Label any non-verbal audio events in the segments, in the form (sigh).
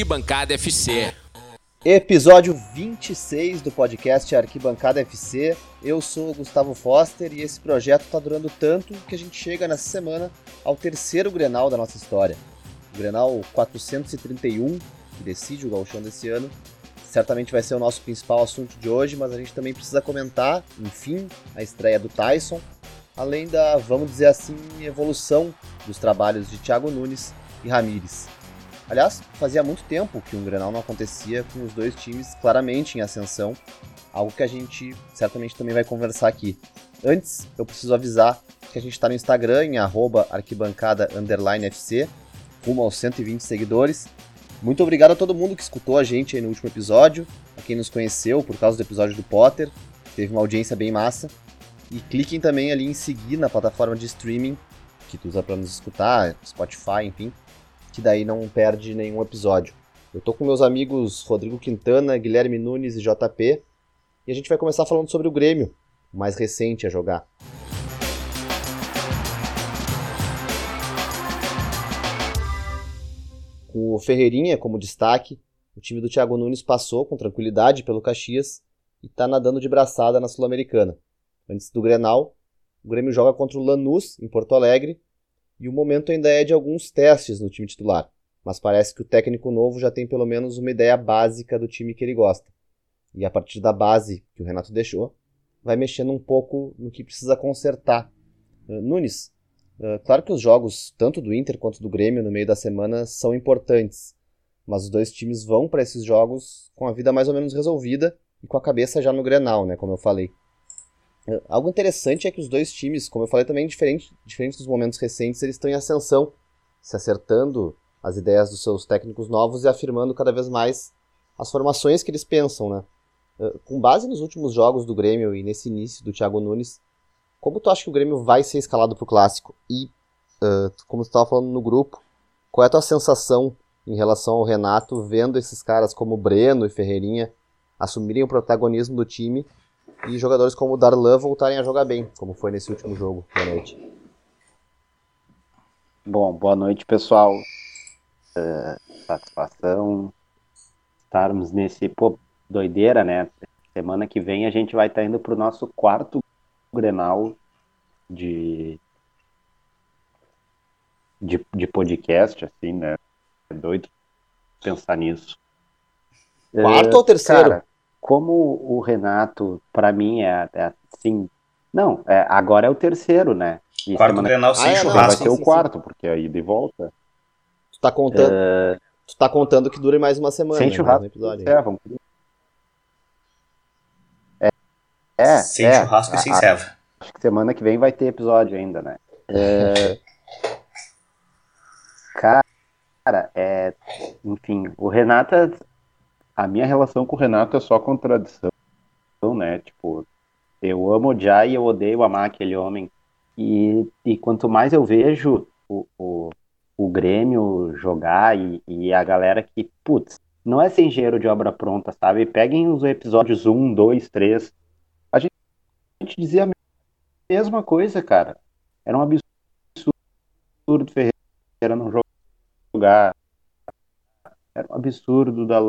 Arquibancada FC. Episódio 26 do podcast Arquibancada FC. Eu sou o Gustavo Foster e esse projeto está durando tanto que a gente chega nessa semana ao terceiro Grenal da nossa história. O Grenal 431, que decide o gauchão desse ano. Certamente vai ser o nosso principal assunto de hoje, mas a gente também precisa comentar, enfim, a estreia do Tyson, além da, vamos dizer assim, evolução dos trabalhos de Thiago Nunes e Ramires. Aliás, fazia muito tempo que um Grenal não acontecia com os dois times claramente em ascensão, algo que a gente certamente também vai conversar aqui. Antes, eu preciso avisar que a gente está no Instagram em arquibancada_fc, rumo aos 120 seguidores. Muito obrigado a todo mundo que escutou a gente no último episódio, a quem nos conheceu por causa do episódio do Potter, teve uma audiência bem massa. E cliquem também ali em seguir na plataforma de streaming que tu usa para nos escutar, Spotify, enfim, que daí não perde nenhum episódio. Eu tô com meus amigos Rodrigo Quintana, Guilherme Nunes e JP, e a gente vai começar falando sobre o Grêmio, o mais recente a jogar. Com o Ferreirinha como destaque, o time do Thiago Nunes passou com tranquilidade pelo Caxias e está nadando de braçada na Sul-Americana. Antes do Grenal, o Grêmio joga contra o Lanús, em Porto Alegre, e o momento ainda é de alguns testes no time titular, mas parece que o técnico novo já tem pelo menos uma ideia básica do time que ele gosta. E a partir da base que o Renato deixou, vai mexendo um pouco no que precisa consertar. Uh, Nunes, uh, claro que os jogos, tanto do Inter quanto do Grêmio, no meio da semana, são importantes, mas os dois times vão para esses jogos com a vida mais ou menos resolvida e com a cabeça já no Grenal, né, como eu falei. Algo interessante é que os dois times, como eu falei também, diferente, diferente dos momentos recentes, eles estão em ascensão, se acertando as ideias dos seus técnicos novos e afirmando cada vez mais as formações que eles pensam, né? Com base nos últimos jogos do Grêmio e nesse início do Thiago Nunes, como tu acha que o Grêmio vai ser escalado para o Clássico? E, uh, como tu estava falando no grupo, qual é a tua sensação em relação ao Renato, vendo esses caras como Breno e Ferreirinha assumirem o protagonismo do time e jogadores como o Darlan voltarem a jogar bem, como foi nesse último jogo. Boa noite. Bom, boa noite, pessoal. Uh, satisfação estarmos nesse. Pô, doideira, né? Semana que vem a gente vai estar tá indo para o nosso quarto Grenal de, de, de podcast, assim, né? É doido pensar nisso. Quarto uh, ou terceiro? Cara, como o Renato, para mim, é, é, assim. Não, é, agora é o terceiro, né? E quarto semana... Grenal sem ah, é, churrasco. Vai ser o quarto, sim. porque aí de volta. Tu tá contando. Uh... Tu tá contando que dure mais uma semana. Sem né, churrasco. Episódio, é, vamos... é, é, sem é, churrasco e sem serva. Acho que semana que vem vai ter episódio ainda, né? É... (laughs) Cara, é... enfim, o Renato a minha relação com o Renato é só contradição, né? Tipo, eu amo odiar e eu odeio amar aquele homem. E, e quanto mais eu vejo o, o, o Grêmio jogar e, e, a galera que, putz, não é ser engenheiro de obra pronta, sabe? Peguem os episódios 1, 2, 3. A gente, a gente dizia a mesma coisa, cara. Era um absurdo Ferreira não jogar. Era um absurdo da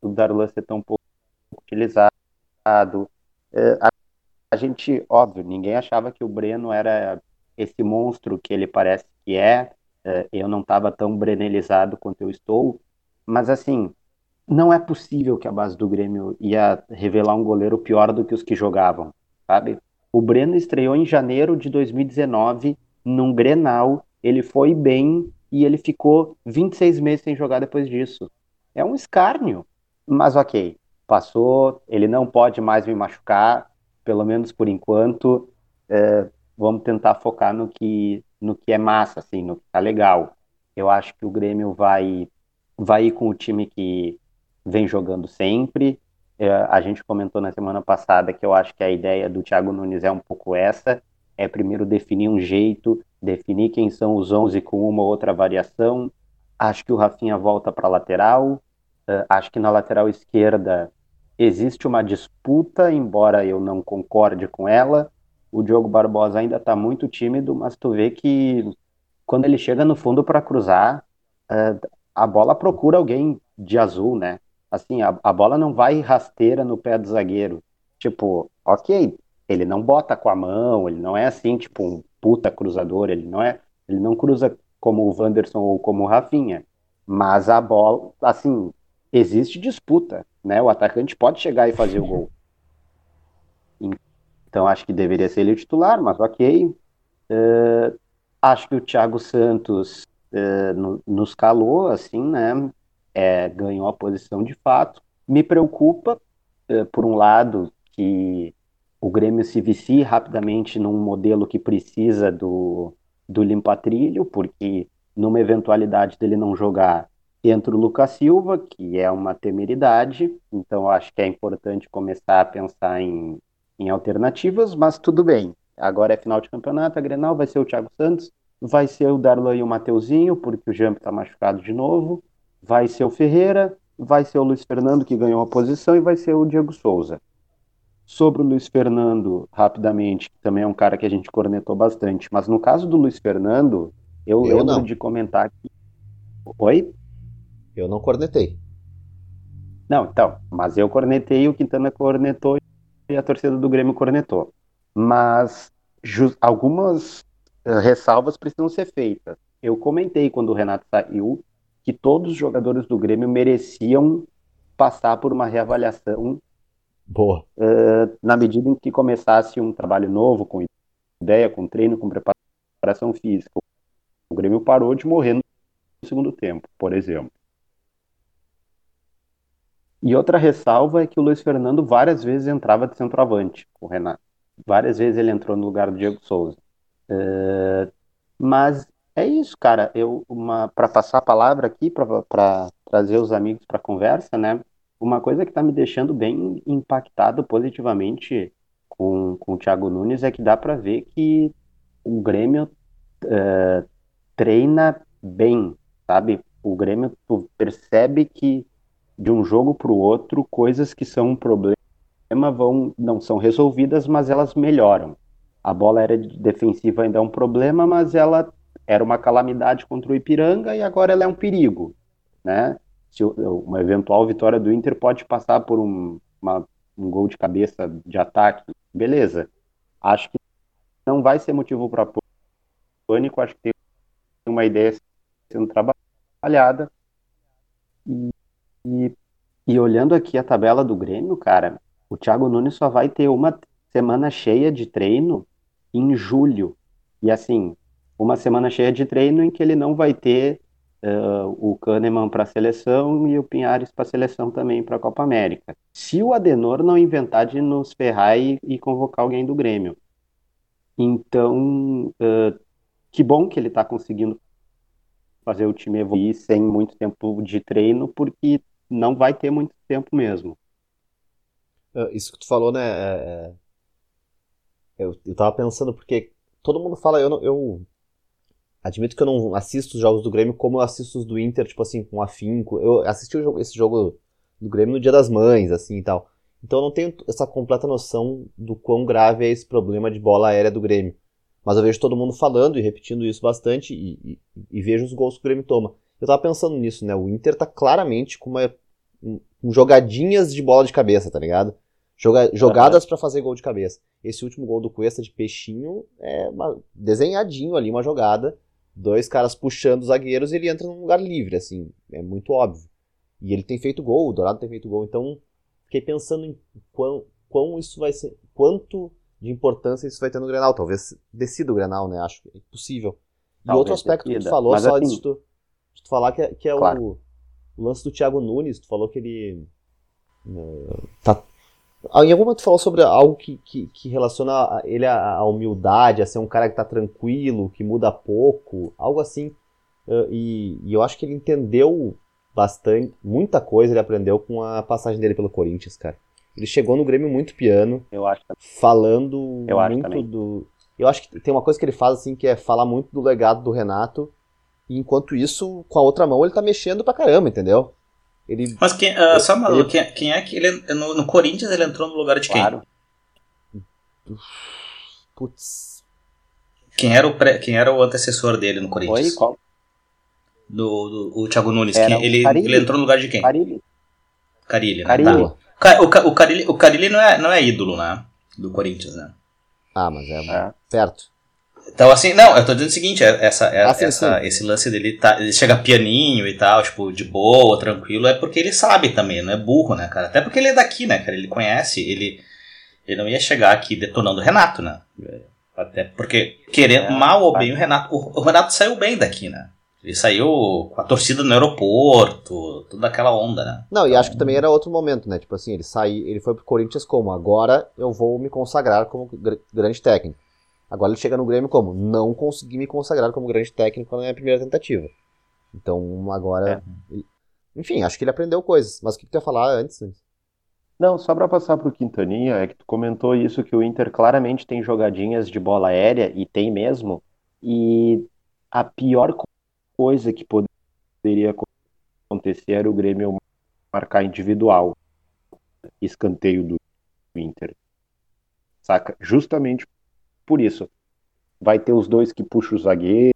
o Darlan ser tão pouco utilizado. É, a, a, gente, óbvio, ninguém achava que o Breno era esse monstro que ele parece que é. é eu não estava tão brenelizado quanto eu estou, mas assim, não é possível que a base do Grêmio ia revelar um goleiro pior do que os que jogavam, sabe? O Breno estreou em janeiro de 2019 num Grenal, ele foi bem e ele ficou 26 meses sem jogar depois disso. É um escárnio. Mas ok, passou, ele não pode mais me machucar, pelo menos por enquanto. É, vamos tentar focar no que, no que é massa, assim, no que tá legal. Eu acho que o Grêmio vai, vai ir com o time que vem jogando sempre. É, a gente comentou na semana passada que eu acho que a ideia do Thiago Nunes é um pouco essa: é primeiro definir um jeito, definir quem são os 11 com uma ou outra variação. Acho que o Rafinha volta para lateral. Uh, acho que na lateral esquerda existe uma disputa, embora eu não concorde com ela. O Diogo Barbosa ainda está muito tímido, mas tu vê que quando ele chega no fundo para cruzar, uh, a bola procura alguém de azul, né? Assim, a, a bola não vai rasteira no pé do zagueiro. Tipo, ok, ele não bota com a mão, ele não é assim, tipo, um puta cruzador, ele não é, ele não cruza como o Wanderson ou como o Rafinha. Mas a bola, assim, existe disputa, né? O atacante pode chegar e fazer o gol. Então acho que deveria ser ele o titular, mas ok. Uh, acho que o Thiago Santos uh, no, nos calou, assim, né? É, ganhou a posição de fato. Me preocupa, uh, por um lado, que o Grêmio se vicie rapidamente num modelo que precisa do, do limpa-trilho, porque numa eventualidade dele não jogar, entra o Lucas Silva, que é uma temeridade, então acho que é importante começar a pensar em, em alternativas, mas tudo bem. Agora é final de campeonato, a Grenal vai ser o Thiago Santos, vai ser o Darlan e o Mateuzinho, porque o Jamp está machucado de novo, vai ser o Ferreira, vai ser o Luiz Fernando, que ganhou a posição, e vai ser o Diego Souza. Sobre o Luiz Fernando, rapidamente, que também é um cara que a gente cornetou bastante, mas no caso do Luiz Fernando, eu, eu lembro não. de comentar que. Oi? Eu não cornetei. Não, então, mas eu cornetei, o Quintana cornetou e a torcida do Grêmio cornetou. Mas algumas uh, ressalvas precisam ser feitas. Eu comentei quando o Renato saiu que todos os jogadores do Grêmio mereciam passar por uma reavaliação Boa. Uh, na medida em que começasse um trabalho novo, com ideia, com treino, com preparação física. O Grêmio parou de morrer no segundo tempo, por exemplo. E outra ressalva é que o Luiz Fernando várias vezes entrava de centroavante, o Renato. Várias vezes ele entrou no lugar do Diego Souza. Uh, mas é isso, cara. Eu para passar a palavra aqui para trazer os amigos para a conversa, né? Uma coisa que está me deixando bem impactado positivamente com, com o Thiago Nunes é que dá para ver que o Grêmio uh, treina bem, sabe? O Grêmio tu percebe que de um jogo para o outro coisas que são um problema vão não são resolvidas, mas elas melhoram. A bola era defensiva ainda é um problema, mas ela era uma calamidade contra o Ipiranga e agora ela é um perigo, né? se uma eventual vitória do Inter pode passar por um, uma, um gol de cabeça de ataque, beleza. Acho que não vai ser motivo para pânico, acho que tem uma ideia sendo trabalhada. E, e, olhando aqui a tabela do Grêmio, cara, o Thiago Nunes só vai ter uma semana cheia de treino em julho. E assim, uma semana cheia de treino em que ele não vai ter uh, o Kahneman para a seleção e o Pinhares para a seleção também para a Copa América. Se o Adenor não inventar de nos ferrar e, e convocar alguém do Grêmio. Então, uh, que bom que ele está conseguindo fazer o time evoluir sem muito tempo de treino, porque não vai ter muito tempo mesmo. Isso que tu falou, né? É, é... Eu, eu tava pensando, porque todo mundo fala, eu, eu Admito que eu não assisto os jogos do Grêmio como eu assisto os do Inter, tipo assim, com afinco. Eu assisti esse jogo do Grêmio no Dia das Mães, assim e tal. Então eu não tenho essa completa noção do quão grave é esse problema de bola aérea do Grêmio. Mas eu vejo todo mundo falando e repetindo isso bastante e, e, e vejo os gols que o Grêmio toma. Eu tava pensando nisso, né? O Inter tá claramente com, uma, com jogadinhas de bola de cabeça, tá ligado? Joga, jogadas para fazer gol de cabeça. Esse último gol do Cuesta de peixinho é uma, desenhadinho ali, uma jogada dois caras puxando os zagueiros e ele entra num lugar livre, assim, é muito óbvio. E ele tem feito gol, o Dourado tem feito gol, então fiquei pensando em quão, quão isso vai ser, quanto de importância isso vai ter no Grenal, talvez decida o Grenal, né, acho que é possível. E outro aspecto decida. que tu falou, Mas só assim, tu, tu falar, que é, que é claro. o, o, lance do Thiago Nunes, tu falou que ele uh, tá ah, em algum momento tu falou sobre algo que, que, que relaciona ele à, à, humildade, a ser um cara que tá tranquilo, que muda pouco, algo assim. Uh, e, e, eu acho que ele entendeu bastante, muita coisa ele aprendeu com a passagem dele pelo Corinthians, cara. Ele chegou no Grêmio muito piano, eu acho falando eu muito acho do. Eu acho que tem uma coisa que ele faz assim que é falar muito do legado do Renato, e enquanto isso, com a outra mão, ele tá mexendo pra caramba, entendeu? Ele, Mas quem, uh, só uma, ele, quem, quem, é que ele no, no, Corinthians ele entrou no lugar de quem? Claro. Putz. Quem era o pré, quem era o antecessor dele no Corinthians? Oi, qual? Do, do o Thiago Nunes. Era ele, ele entrou no lugar de quem? Carilli. Carilli, né? Carilli. Tá. O, o, Carilli, o Carilli não é, não é ídolo, né? Do Corinthians, né? Ah, mas é, é. perto. Então, assim, não, eu tô dizendo o seguinte, é, essa, é, ah, sim, essa, sim. esse lance dele, tá, ele chega pianinho e tal, tipo, de boa, tranquilo, é porque ele sabe também, não é burro, né, cara? Até porque ele é daqui, né, cara? Ele conhece, ele, ele não ia chegar aqui detonando o Renato, né? Até porque, querendo, é, mal ou bem, o Renato, o, o Renato saiu bem daqui, né? Ele saiu com a torcida no aeroporto, toda aquela onda, né? Não, e acho que também era outro momento, né? Tipo assim, ele saiu, ele foi pro Corinthians como? Agora eu vou me consagrar como grande técnico. Agora ele chega no Grêmio como? Não consegui me consagrar como grande técnico na minha primeira tentativa. Então agora. É. Enfim, acho que ele aprendeu coisas. Mas o que, que tu ia falar antes? Não, só para passar pro Quintaninha, é que tu comentou isso que o Inter claramente tem jogadinhas de bola aérea, e tem mesmo. E a pior coisa que poderia acontecer era o Grêmio marcar individual. Escanteio do Inter. Saca? Justamente por isso. Vai ter os dois que puxam o zagueiro,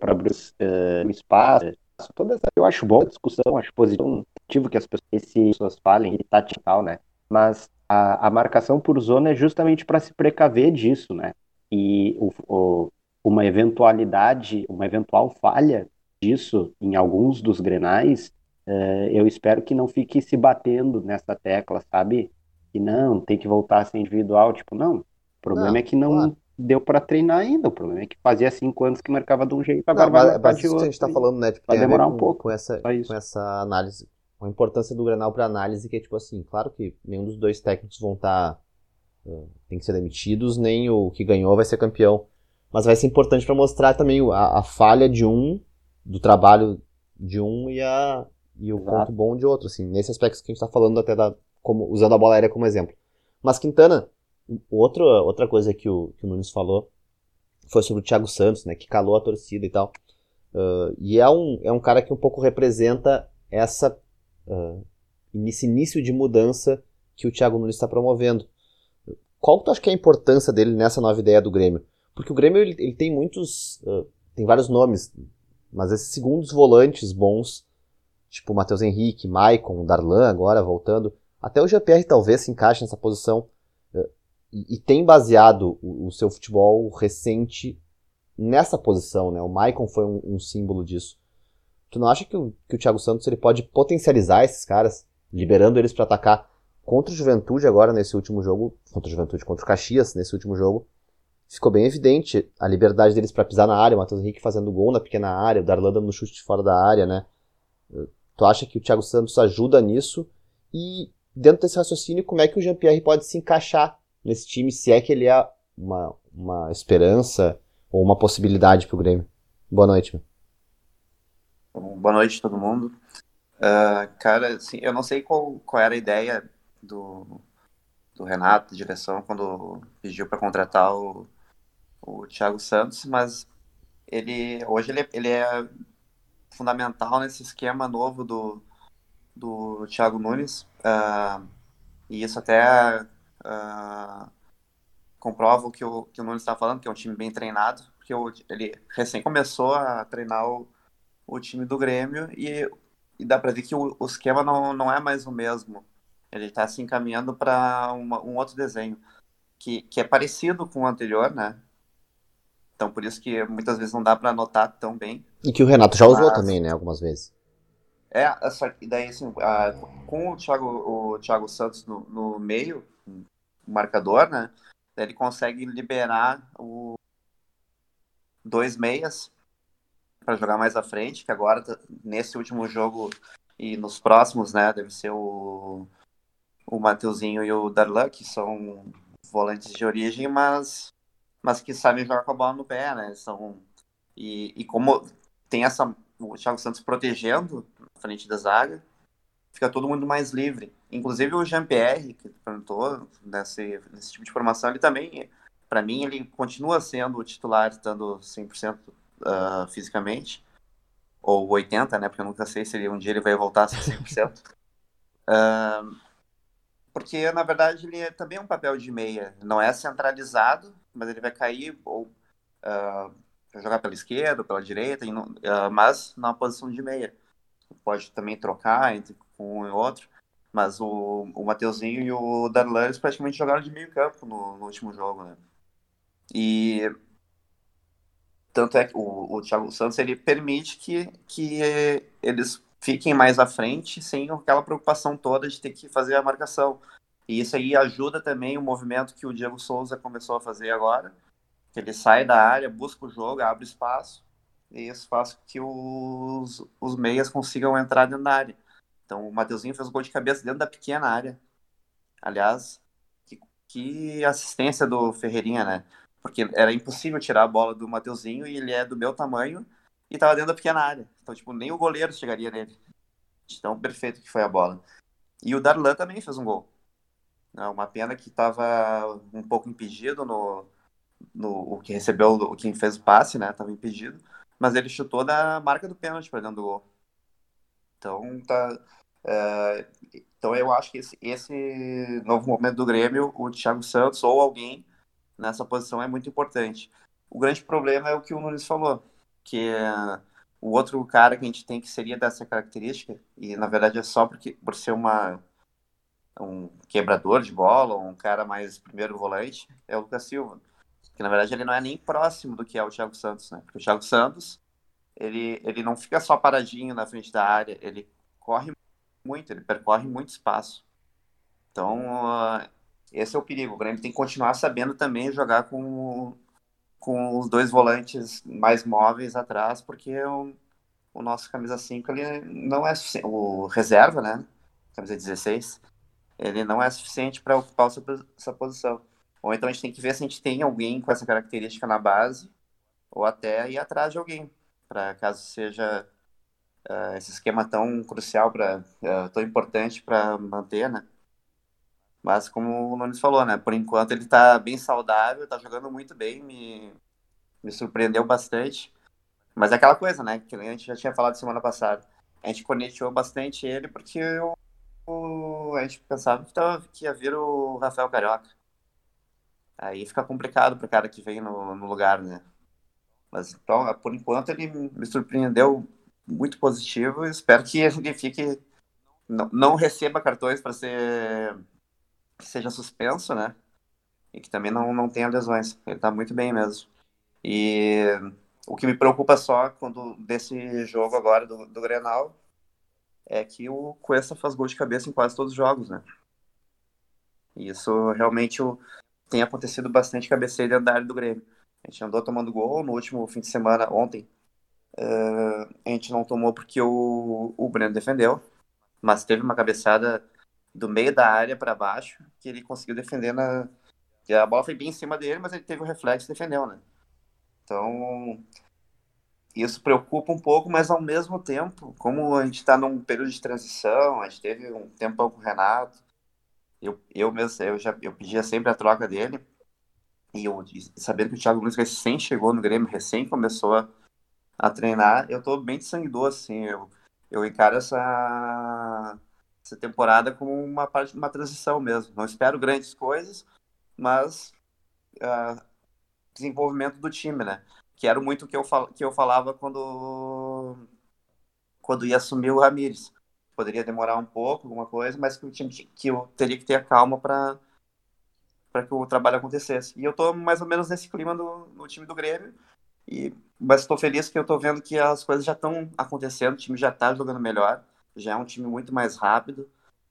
para abrir uh, espaço. Toda essa, eu acho boa a discussão, acho positivo que as pessoas falem, e tática e tal, né? Mas a, a marcação por zona é justamente para se precaver disso, né? E o, o, uma eventualidade, uma eventual falha disso em alguns dos grenais, uh, eu espero que não fique se batendo nessa tecla, sabe? Que não, tem que voltar a ser individual, tipo, não, o problema não, é que não claro. deu para treinar ainda. O problema é que fazia cinco anos que marcava de um jeito, agora não, vai de outro. a gente tá falando, né? Tipo, vai demorar um pouco. Com essa, com essa análise, a importância do Grenal para análise, que é tipo assim, claro que nenhum dos dois técnicos vão estar. Tá, uh, tem que ser demitidos, nem o que ganhou vai ser campeão. Mas vai ser importante para mostrar também a, a, falha de um, do trabalho de um e, a, e o Exato. ponto bom de outro, assim, nesse aspecto que a gente está falando até da, como, usando a bola aérea como exemplo. Mas Quintana, Outra, outra coisa que o, que o Nunes falou foi sobre o Thiago Santos, né, que calou a torcida e tal. Uh, e é um, é um cara que um pouco representa essa uh, esse início de mudança que o Thiago Nunes está promovendo. Qual tu acha que é a importância dele nessa nova ideia do Grêmio? Porque o Grêmio ele, ele tem muitos, uh, tem vários nomes, mas esses segundos volantes bons, tipo Matheus Henrique, Maicon, Darlan agora voltando, até o GPR talvez se encaixe nessa posição e, tem baseado o, o, seu futebol recente nessa posição, né? O Maicon foi um, um, símbolo disso. Tu não acha que o, que o Thiago Santos ele pode potencializar esses caras, liberando eles para atacar contra o Juventude agora nesse último jogo, contra o Juventude, contra o Caxias nesse último jogo? Ficou bem evidente a liberdade deles para pisar na área, o Matheus Henrique fazendo gol na pequena área, o Darlan dando no chute de fora da área, né? Tu acha que o Thiago Santos ajuda nisso? E dentro desse raciocínio, como é que o Jean-Pierre pode se encaixar nesse time, se é que ele é uma, uma esperança ou uma possibilidade para o Grêmio. Boa noite. Meu. Boa noite, todo mundo. Uh, cara, assim, eu não sei qual, qual era a ideia do, do Renato, direção, quando pediu para contratar o, o Thiago Santos, mas ele hoje ele, ele é fundamental nesse esquema novo do, do Thiago Nunes. Uh, e isso até uh, comprova o que o, que o Nunes está falando, que é um time bem treinado, porque o, ele recém começou a treinar o, o time do Grêmio e, e dá para ver que o, o, esquema não, não é mais o mesmo. Ele está se encaminhando para um outro desenho, que, que é parecido com o anterior, né? Então por isso que muitas vezes não dá para anotar tão bem. E que o Renato já usou mas... também, né? Algumas vezes. É, só que daí assim, uh, com o Thiago, o Thiago Santos no, no meio, marcador, né? Ele consegue liberar o dois meias para jogar mais à frente, que agora nesse último jogo e nos próximos, né, deve ser o o Mateuzinho e o Darlan, que são volantes de origem, mas mas que sabem jogar com a bola no pé, né? São e, e como tem essa o Thiago Santos protegendo na frente da zaga, fica todo mundo mais livre. Inclusive o Jean-Pierre, que perguntou nesse, nesse tipo de formação, ele também, para mim, ele continua sendo o titular, estando 100% uh, fisicamente, ou 80%, né, porque eu nunca sei se um dia ele vai voltar a ser 100%. uh, (laughs) porque, na verdade, ele é também um papel de meia. Não é centralizado, mas ele vai cair ou uh, jogar pela esquerda, pela direita, mas na posição de meia. Pode também trocar entre um e outro. Mas o, o Mateuzinho e o Darlan eles praticamente jogaram de meio campo no, no, último jogo, né? E tanto é que o, o Thiago Santos ele permite que, que eles fiquem mais à frente sem aquela preocupação toda de ter que fazer a marcação. E isso aí ajuda também o movimento que o Diego Souza começou a fazer agora, que ele sai da área, busca o jogo, abre espaço, e isso faz com que os, os meias consigam entrar dentro da área. Então o Mateuzinho fez gol de cabeça dentro da pequena área. Aliás, que, que assistência do Ferreirinha, né? Porque era impossível tirar a bola do Mateuzinho e ele é do meu tamanho e tava dentro da pequena área. Então, tipo, nem o goleiro chegaria nele. Então, perfeito que foi a bola. E o Darlan também fez um gol. É uma pena que estava um pouco impedido no, no o que recebeu, o quem fez o passe, né? Tava impedido, mas ele chutou da marca do pênalti para dentro do gol. Então tá, é, então eu acho que esse, esse novo momento do Grêmio, o Thiago Santos ou alguém nessa posição é muito importante. O grande problema é o que o Nunes falou, que é, o outro cara que a gente tem que seria dessa característica, e na verdade é só porque, por ser uma, um quebrador de bola, um cara mais primeiro volante, é o Lucas Silva. Que na verdade ele não é nem próximo do que é o Thiago Santos, né? Porque o Thiago Santos, ele, ele não fica só paradinho na frente da área, ele corre muito, ele percorre muito espaço. Então, uh, esse é o perigo. O Grêmio tem que continuar sabendo também jogar com, com os dois volantes mais móveis atrás, porque o, o nosso camisa 5 ele não é o reserva, né? Camisa 16, ele não é suficiente para ocupar essa, essa posição. Ou então a gente tem que ver se a gente tem alguém com essa característica na base, ou até ir atrás de alguém, para caso seja uh, esse esquema tão crucial, para uh, eh, tão importante para manter, né? Mas como o Nunes falou, né? Por enquanto ele está bem saudável, está jogando muito bem, me, me surpreendeu bastante. Mas é aquela coisa, né? Que a gente já tinha falado semana passada. A gente conectou bastante ele porque eu, a gente pensava que, tava, que ia vir o Rafael Carioca. Aí fica complicado para cara que vem no, no lugar, né? Mas então, por enquanto ele me surpreendeu muito positivo. Espero que ele fique. Não, não receba cartões para ser. que seja suspenso, né? E que também não, não tenha lesões. Ele está muito bem mesmo. E o que me preocupa só quando desse jogo agora do, do Grenal é que o Cuesta faz gol de cabeça em quase todos os jogos, né? E isso realmente o, tem acontecido bastante cabeceio dentro da área do Grêmio. A gente andou tomando gol no último fim de semana, ontem, Uh, a gente não tomou porque o, o Breno defendeu, mas teve uma cabeçada do meio da área para baixo que ele conseguiu defender na. A bola foi bem em cima dele, mas ele teve o reflexo e defendeu, né? Então, isso preocupa um pouco, mas ao mesmo tempo, como a gente está num período de transição, a gente teve um tempão com o Renato, eu, eu mesmo, eu já eu pedia sempre a troca dele, e eu sabendo que o Thiago Nunes recém chegou no Grêmio, recém começou a a treinar, eu tô bem de sangue doce, assim, eu, eu encaro essa, essa temporada como uma parte de uma transição mesmo. Não espero grandes coisas, mas uh, desenvolvimento do time, né? Que era muito o que eu, fal que eu falava quando, quando ia assumir o Ramires. Poderia demorar um pouco, alguma coisa, mas que, tinha, que eu teria que ter a calma para para que o trabalho acontecesse. E eu tô mais ou menos nesse clima do, no time do Grêmio. E, mas estou feliz que eu estou vendo que as coisas já estão acontecendo, o time já está jogando melhor, já é um time muito mais rápido,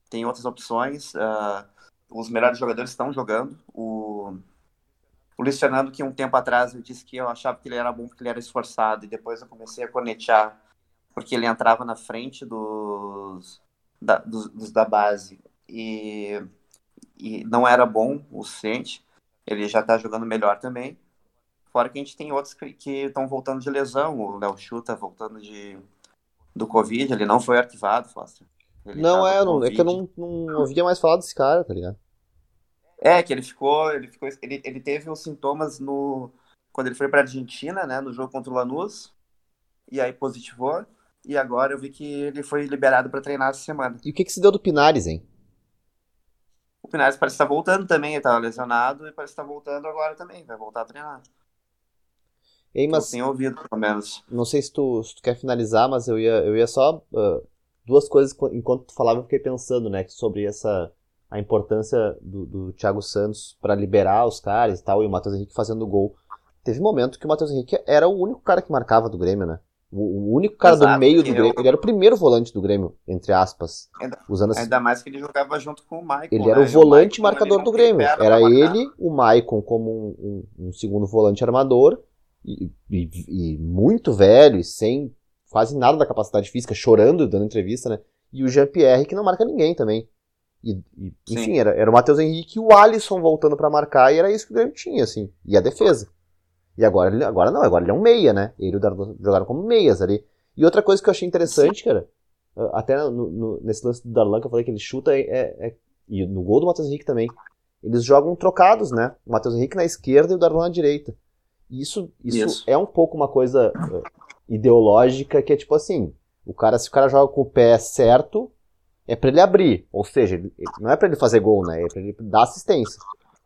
tem outras opções, uh, os melhores jogadores estão jogando. O, o Luiz Fernando, que um tempo atrás eu disse que eu achava que ele era bom porque ele era esforçado, e depois eu comecei a conectar porque ele entrava na frente dos da, dos, dos da base e, e não era bom o suficiente. Ele já está jogando melhor também. Fora que a gente tem outros que estão voltando de lesão. O Léo Chu tá voltando de, do Covid. Ele não foi arquivado, Foster. Ele não, é, não, é que eu não, não ouvia mais falar desse cara, tá ligado? É, que ele ficou. Ele, ficou ele, ele teve os sintomas no. Quando ele foi pra Argentina, né? No jogo contra o Lanús. E aí positivou. E agora eu vi que ele foi liberado para treinar essa semana. E o que, que se deu do Pinares, hein? O Pinares parece estar tá voltando também, ele tava lesionado e parece estar tá voltando agora também, vai voltar a treinar. Ei, mas, eu tenho ouvido, pelo menos. Não sei se tu, se tu quer finalizar, mas eu ia, eu ia só. Uh, duas coisas, enquanto tu falava, eu fiquei pensando, né, sobre essa. A importância do, do Thiago Santos para liberar os caras e tal, e o Matheus Henrique fazendo gol. Teve momento que o Matheus Henrique era o único cara que marcava do Grêmio, né? O, único cara Exato, do meio do Grêmio. Eu... Ele era o primeiro volante do Grêmio, entre aspas. Ainda, usando ainda mais que ele jogava junto com o Maicon. Ele né? era o volante o marcador do Grêmio. Era ele, o Maicon como um, um, um segundo volante armador. E, e, e, muito velho, e sem quase nada da capacidade física, chorando, dando entrevista, né? E o Jean-Pierre, que não marca ninguém também. E, e enfim, era, era o Matheus Henrique e o Alisson voltando para marcar, e era isso que o Grêmio tinha, assim. E a defesa. E agora, agora não, agora ele é um meia, né? Ele e o jogaram como meias ali. E outra coisa que eu achei interessante, cara, até no, no, nesse lance do Darlan que eu falei que ele chuta, é, é, e no gol do Matheus Henrique também, eles jogam trocados, né? O Matheus Henrique na esquerda e o Darlan na direita. Isso, isso, isso. é um pouco uma coisa uh, ideológica que é tipo assim, o cara, se o cara joga com o pé certo, é para ele abrir. Ou seja, ele, não é para ele fazer gol, né? É para ele dar assistência.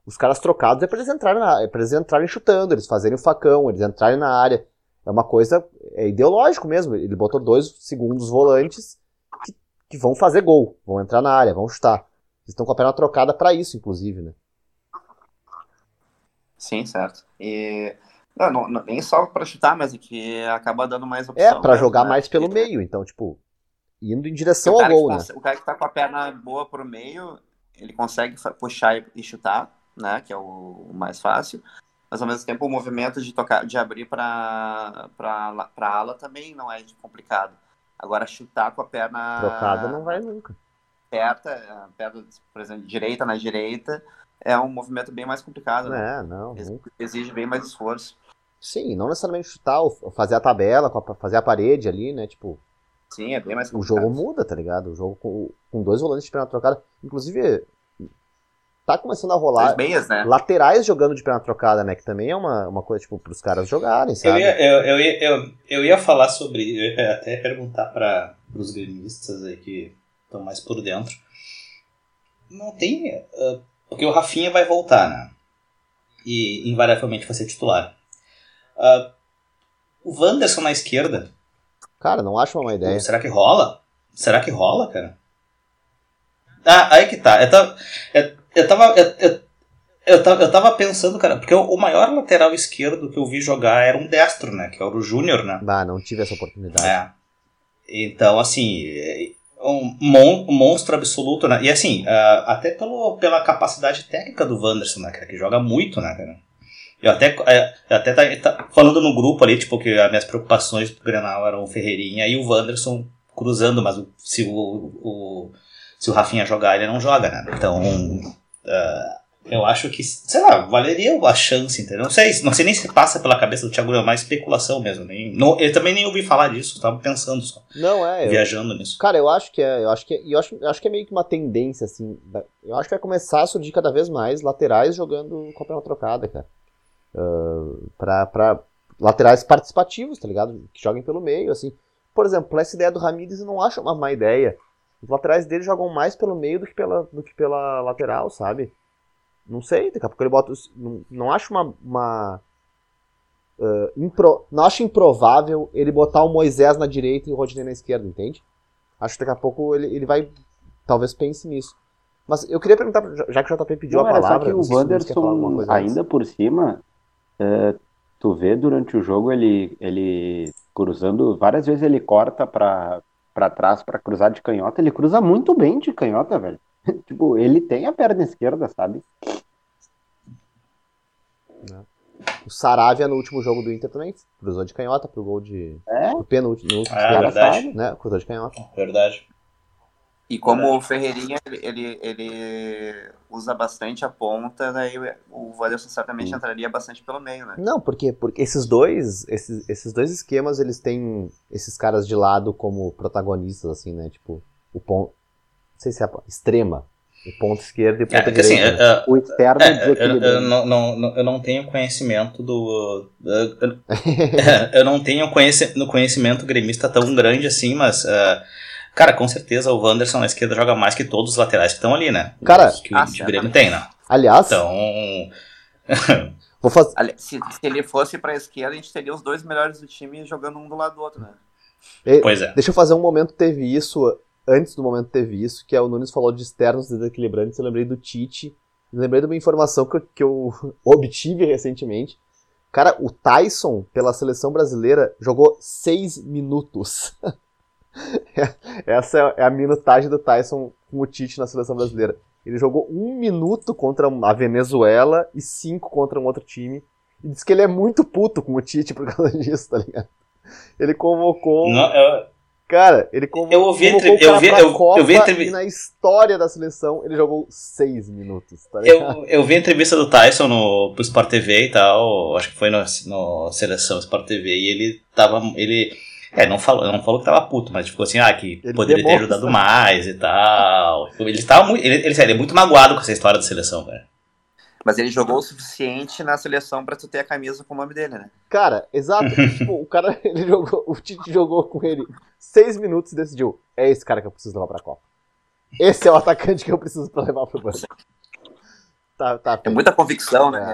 Os caras trocados é para eles entrarem na, é para eles entrarem chutando, eles fazerem o facão, eles entrarem na área. É uma coisa é ideológico mesmo. Ele botou dois segundos volantes que, que vão fazer gol, vão entrar na área, vão chutar. Eles estão com a perna trocada para isso, inclusive, né? Sim, certo. E não, não, nem só para chutar, mas é que acaba dando mais opção. É, para jogar né? mais pelo meio, então, tipo, indo em direção ao gol, né? O cara que tá com a perna boa pro meio, ele consegue puxar e chutar né, que é o mais fácil, mas ao mesmo tempo o movimento de tocar, de abrir para para ala também não é complicado. Agora chutar com a perna trocada não vai nunca. Perto, perto, por exemplo, direita na direita, é um movimento bem mais complicado. Né? É, não. Exige bem mais esforço. Sim, não necessariamente chutar, fazer a tabela, fazer a parede ali, né? Tipo. Sim, é bem mais complicado. O jogo muda, tá ligado? O jogo com, com dois volantes de perna trocada. Inclusive, tá começando a rolar meias, né? laterais jogando de perna trocada, né? Que também é uma, uma coisa, tipo, pros caras jogarem, sabe? Eu ia, eu, eu, ia, eu, eu ia falar sobre. Eu ia até perguntar para os gremistas aí que estão mais por dentro. Não tem. Uh, porque o Rafinha vai voltar, né? E invariavelmente vai ser titular. Uh, o Wanderson na esquerda. Cara, não acho uma ideia. Será que rola? Será que rola, cara? Ah, aí que tá. Eu tava, eu, eu tava, eu, eu, eu, tava, eu tava pensando, cara, porque o, maior lateral esquerdo que eu vi jogar era um destro, né? Que era o Júnior, né? Ah, não tive essa oportunidade. É. Então, assim, um, mon, um monstro absoluto, né? E assim, uh, até pelo, pela capacidade técnica do Wanderson, né, cara? Que joga muito, né, cara? Eu até, é, eu até tá, tá, falando no grupo ali, tipo, que as minhas preocupações pro Grenal eram o Ferreirinha e o Wanderson cruzando, mas se o, o se o Rafinha jogar, ele não joga, né? Então, uh, eu acho que, sei lá, valeria a chance, entendeu? Não sei, não sei nem se passa pela cabeça do Thiago é mais especulação mesmo. Nem, não, eu também nem ouvi falar disso, tava pensando só. Não, é. Viajando eu, nisso. Cara, eu acho que é. Eu acho que eu acho, eu acho que é meio que uma tendência, assim. Eu acho que vai começar a surgir cada vez mais laterais jogando com a perna trocada, cara. Uh, pra laterais participativos, tá ligado? Que joguem pelo meio, assim. Por exemplo, essa ideia do Ramires eu não acho uma má ideia. Os laterais dele jogam mais pelo meio do que pela, do que pela lateral, sabe? Não sei, daqui a pouco ele bota. Não, não acho uma. uma uh, impro, não acho improvável ele botar o Moisés na direita e o Rodinei na esquerda, entende? Acho que daqui a pouco ele, ele vai. Talvez pense nisso. Mas eu queria perguntar, já que o JP pediu não, a palavra. Só que o Wanderson, ainda antes. por cima, uh, tu vê durante o jogo ele, ele cruzando, várias vezes ele corta para para trás para cruzar de canhota, ele cruza muito bem de canhota, velho. (laughs) tipo, ele tem a perna esquerda, sabe? O Saravia no último jogo do Inter também cruzou de canhota pro gol de. É? Pro pênalti no último é, verdade. né? Cruzou de canhota. Verdade. E como o Ferreirinha, ele, ele usa bastante a ponta, daí o Wanderson certamente Sim. entraria bastante pelo meio, né? Não, porque, porque esses dois, esses, esses dois esquemas, eles têm esses caras de lado como protagonistas, assim, né? Tipo, o ponto, não sei se é a extrema, o ponto esquerdo e o ponto é, assim, direito. Assim, uh, o externo é, eu, eu, não, não, eu não tenho conhecimento do. Uh, (laughs) eu não tenho conhecimento, conhecimento gremista tão grande assim, mas. Cara, com certeza o Wanderson na esquerda joga mais que todos os laterais que estão ali, né? Cara, que o ah, Grêmio tem, né? Aliás. Então. (laughs) Vou fazer... se, se ele fosse pra esquerda, a gente teria os dois melhores do time jogando um do lado do outro, né? E, Pois é. Deixa eu fazer um momento teve isso, antes do momento teve isso, que é o Nunes falou de externos desequilibrantes, eu lembrei do Tite, lembrei de uma informação que eu, que eu (laughs) obtive recentemente. Cara, o Tyson, pela seleção brasileira, jogou seis minutos. (laughs) (laughs) Essa é a minutagem do Tyson com o Tite na seleção brasileira. Ele jogou um minuto contra a Venezuela e cinco contra um outro time. E diz que ele é muito puto com o Tite por (laughs) causa disso, tá ligado? Ele convocou. Não, eu, Cara, ele convocou, Eu ouvi convocou entre- eu vi- eu- Copa eu vi entrevi- e na história da seleção ele jogou seis minutos, tá ligado? eu, eu vi a entrevista do Tyson no pro Sport TV e tal, acho que foi no, no Seleção Sport TV, e ele tava. Ele. É, não falou, não falou que tava puto, mas tipo assim, ah, que Ele poderia ter ajudado mais e tal. Ele tava muito. Ele, ele, ele é muito magoado com essa história da seleção, cara. Mas ele jogou o suficiente na seleção pra tu ter a camisa com o nome dele, né? Cara, exato. (laughs) tipo, o cara, (laughs) ele jogou, o Tite jogou com ele seis minutos e decidiu: é esse cara que eu preciso levar pra Copa. Esse é o atacante que eu preciso pra levar pro banco. Tá, tá. É muita convicção, né?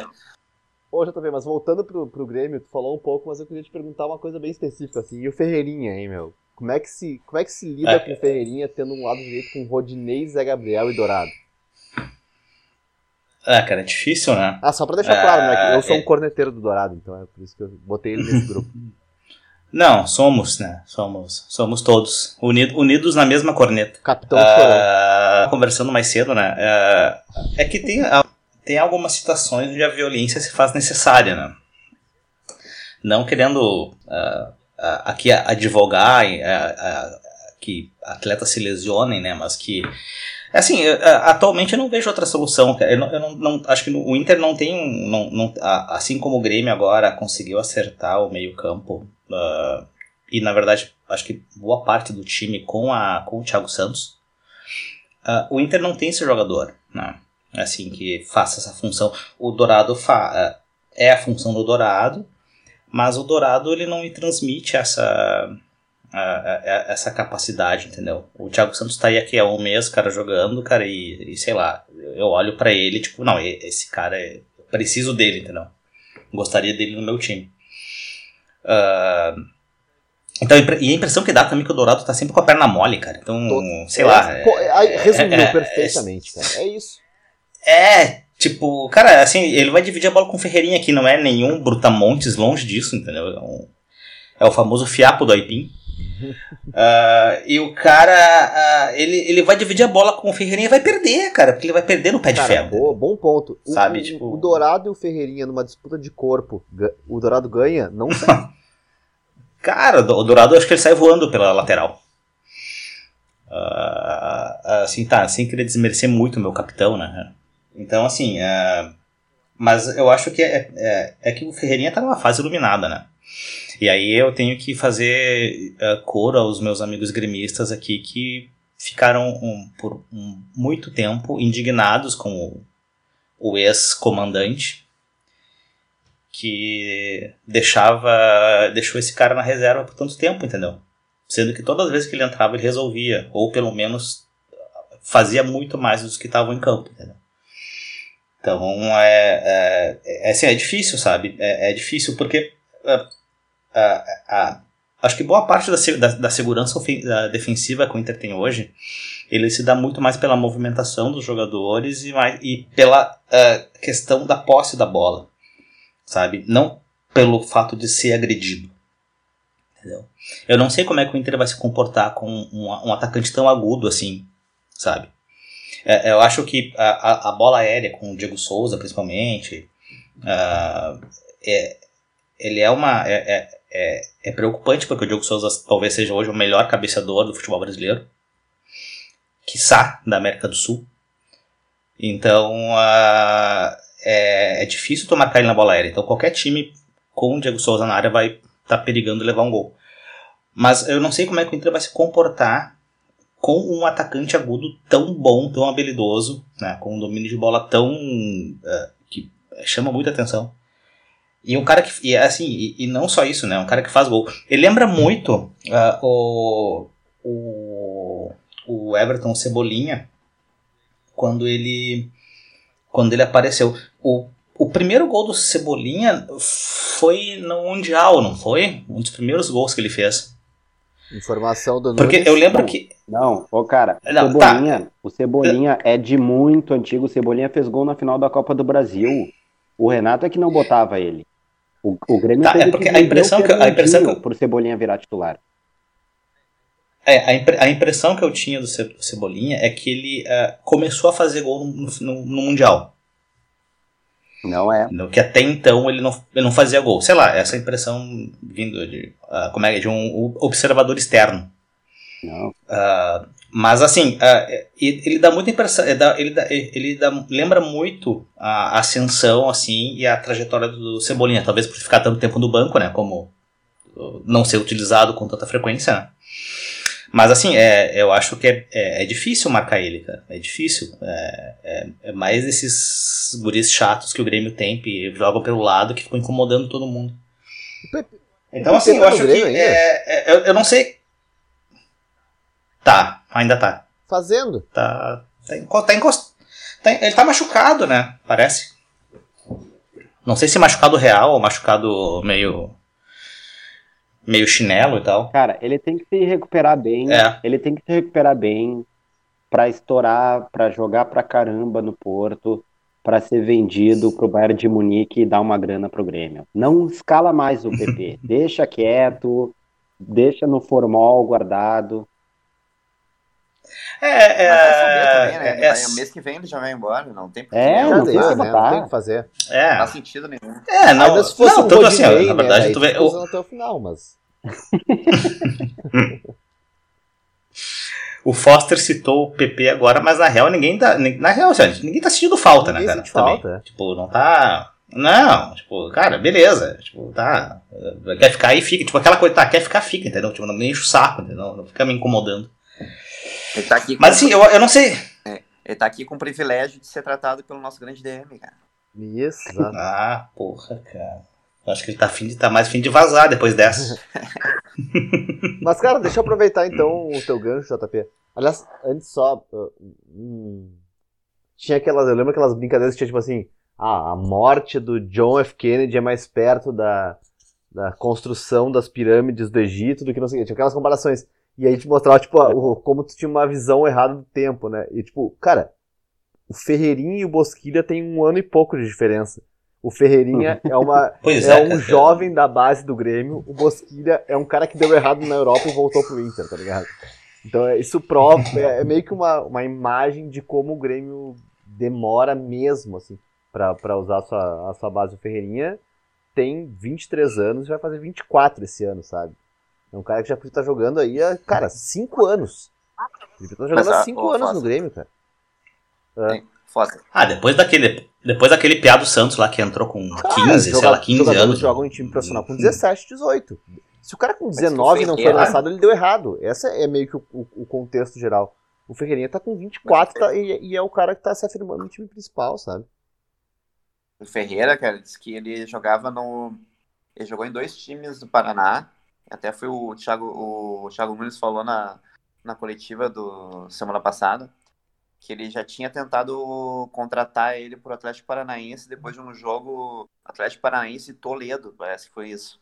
Ô, JP, mas voltando pro, pro Grêmio, tu falou um pouco, mas eu queria te perguntar uma coisa bem específica, assim. E o Ferreirinha, hein, meu? Como é que se, como é que se lida É. com o Ferreirinha tendo um lado direito com Rodinei, Zé Gabriel e Dourado? Ah, cara, é difícil, né? Ah, só pra deixar É, claro, né? Eu sou um é. corneteiro do Dourado, então é por isso que eu botei ele nesse grupo. (laughs) Não, somos, né? Somos, somos todos unido, unidos na mesma corneta. Capitão. Ah, conversando mais cedo, né? ah, é que tem, ah, tem algumas situações onde a violência se faz necessária, né? Não querendo ah, ah, aqui advogar ah, que atletas se lesionem, né? Mas que assim, ah, atualmente eu não vejo outra solução. Eu, não, eu não, não- acho que o Inter não tem não, não- assim como o Grêmio agora conseguiu acertar o meio campo e na verdade acho que boa parte do time com a com o Thiago Santos. Ah, o Inter não tem esse jogador, né? Assim, que faça essa função. O Dourado fa é a função do Dourado, mas o Dourado ele não me transmite essa ah, ah, ah, essa capacidade, entendeu? O Thiago Santos tá aí aqui há um mês, cara, jogando, cara, e, e sei lá, eu olho pra ele, tipo, não, esse cara, é, eu preciso dele, entendeu? Gostaria dele no meu time. Ah, então, a e a impressão que dá também é que o Dourado tá sempre com a perna mole, cara. Então, sei lá. É, pô, aí resumiu é- é- perfeitamente, cara. É isso. É, tipo, cara, assim, ele vai dividir a bola com o Ferreirinha aqui, não é nenhum Brutamontes longe disso, entendeu? É, um- é o famoso fiapo do Aipim. (laughs) Ah, e o cara, ah, ele, ele vai dividir a bola com o Ferreirinha e vai perder, cara, porque ele vai perder no pé de Cara, ferro. boa, bom ponto. O, Sabe, o- tipo- o Dourado e o Ferreirinha numa disputa de corpo, o Dourado ganha? Não sei. (laughs) Cara, o Dourado acho que ele sai voando pela lateral. Ah, assim, tá, sem querer desmerecer muito o meu capitão, né? Então, assim, ah, mas eu acho que é, é, é que o Ferreirinha tá numa fase iluminada, né? E aí eu tenho que fazer ah, coro aos meus amigos gremistas aqui que ficaram um, por um- muito tempo indignados com o, o ex-comandante que deixava deixou esse cara na reserva por tanto tempo, entendeu? Sendo que todas as vezes que ele entrava ele resolvia, ou pelo menos fazia muito mais dos que estavam em campo, entendeu? Então é, é, é, assim, é difícil, sabe? É, é difícil porque ah, ah, ah, acho que boa parte da, da, da segurança da defensiva que o Inter tem hoje ele se dá muito mais pela movimentação dos jogadores e, mais, e pela questão da posse da bola, sabe? Não pelo fato de ser agredido. Entendeu? Eu não sei como é que o Inter vai se comportar com um, um atacante tão agudo assim, sabe? É, eu acho que a, a, bola aérea com o Diego Souza, principalmente, ah, é, ele é uma é, é, é, é preocupante porque o Diego Souza talvez seja hoje o melhor cabeceador do futebol brasileiro, quiçá da América do Sul. Então ah, é, é difícil tu marcar ele na bola aérea. Então qualquer time com o Diego Souza na área vai estar tá perigando levar um gol. Mas eu não sei como é que o Inter vai se comportar com um atacante agudo tão bom, tão habilidoso, né, com um domínio de bola tão eh, que chama muita atenção. E um cara que e assim e, e não só isso, né, um cara que faz gol. Ele lembra muito ah, o, o o Everton Cebolinha quando ele quando ele apareceu. O, o primeiro gol do Cebolinha foi no Mundial, não foi? Um dos primeiros gols que ele fez. Informação do Porque Nunes. eu lembro que. Não, ô cara, Não, Cebolinha, o Cebolinha é de muito antigo. O Cebolinha fez gol na final da Copa do Brasil. O Renato é que não botava ele. O, o Grêmio Tá, é porque que a impressão o que eu- a impressão que eu- pro Cebolinha virar titular. É, a, impre- a impressão que eu tinha do Ce- do Cebolinha é que ele eh, começou a fazer gol no, no- no Mundial. Não é. No que até então ele não, ele não fazia gol. Sei lá, essa impressão vindo de, ah, como é, de um observador externo. Não. Ah, mas assim, ah, ele, dá muita impressão, ele, dá, ele, dá, ele dá- lembra muito a ascensão assim e a trajetória do Cebolinha, talvez por ficar tanto tempo no banco, né, como uh, não ser utilizado com tanta frequência, né. Mas assim, é, eu acho que é, é, é difícil marcar ele, cara. É difícil. É, é, é mais esses guris chatos que o Grêmio tem, que jogam pelo lado, que ficam incomodando todo mundo. Então, assim, eu tá acho que. É- é- eu, eu não sei. Tá, ainda tá. Fazendo. Tá. Tá, enco- tá encost... tá- ele tá machucado, né? Parece. Não sei se machucado real ou machucado meio. meio chinelo e tal. Cara, ele tem que se recuperar bem. É. Ele tem que se recuperar bem pra estourar, pra jogar pra caramba no Porto, pra ser vendido pro Bayern de Munique e dar uma grana pro Grêmio. Não escala mais o PP. (laughs) deixa quieto, deixa no formol guardado. É, é. Mas vai saber também, né? É, vai- mês que vem ele já vai embora, não tem por É, não né? Não tem o que fazer. é, Não faz sentido nenhum. é, não, Ainda se fosse não, um tanto assim, na né, verdade, tu vê, usando até o final, mas... (laughs) O Foster citou o PP agora, mas na real ninguém tá. Na real, gente, ninguém tá sentindo falta, Ninguém né, cara? Também. falta, é. Tipo, não tá. Não, tipo, cara, beleza. Tipo, tá. eh, Quer ficar aí, fica. Tipo, aquela coisa, tá, quer ficar, fica, entendeu? Tipo, não me enche o saco, entendeu? Não fica me incomodando. Ele tá aqui com, Mas assim, eu, eu não sei. ele tá aqui com o privilégio de ser tratado pelo nosso grande DM, cara. Isso. Ah, porra, cara. Eu acho que ele tá, afim de, tá mais fim de vazar depois dessa. (laughs) (laughs) Mas, cara, deixa eu aproveitar então o teu gancho, JP. Aliás, antes só. hum, tinha aquelas. Eu lembro aquelas brincadeiras que tinha tipo assim. Ah, a morte do John F. Kennedy é mais perto da, da construção das pirâmides do Egito do que não sei o quê. Tinha aquelas comparações. E aí te mostrava, tipo, o- como tu tinha uma visão errada do tempo, né? E tipo, cara, o Ferreirinha e o Bosquilha têm um ano e pouco de diferença. O Ferreirinha é uma. (laughs) Pois é é. um jovem da base do Grêmio. O Bosquilha é um cara que deu errado na Europa e voltou pro Inter, tá ligado? Então é- isso prova, é, é meio que uma, uma imagem de como o Grêmio demora mesmo, assim, pra, pra usar a sua, a sua base. O Ferreirinha tem 23 anos e vai fazer 24 esse ano, sabe? É um cara que já podia estar jogando aí há, cara, 5 anos. Ele tá jogando Mas, há ah, 5 ô, anos no. Grêmio, cara. Foda. Ah, depois daquele. Depois daquele piá do Santos lá que entrou com Cara, 15, sei joga- lá, 15 jogadores anos. jogam em time profissional com 17, 18. Se o cara com 19 não foi lançado, ele deu errado. Esse é meio que o, o- o contexto geral. O Ferreirinha tá com 24 tá- e, e é o cara que tá se afirmando no time principal, sabe? O Ferreira, cara, disse que ele jogava no. Ele jogou em dois times do Paraná. Até foi o Thiago, o Thiago Nunes falou na, na coletiva do semana passada que ele já tinha tentado contratar ele pro Atlético Paranaense depois de um jogo Atlético Paranaense e Toledo, parece que foi isso.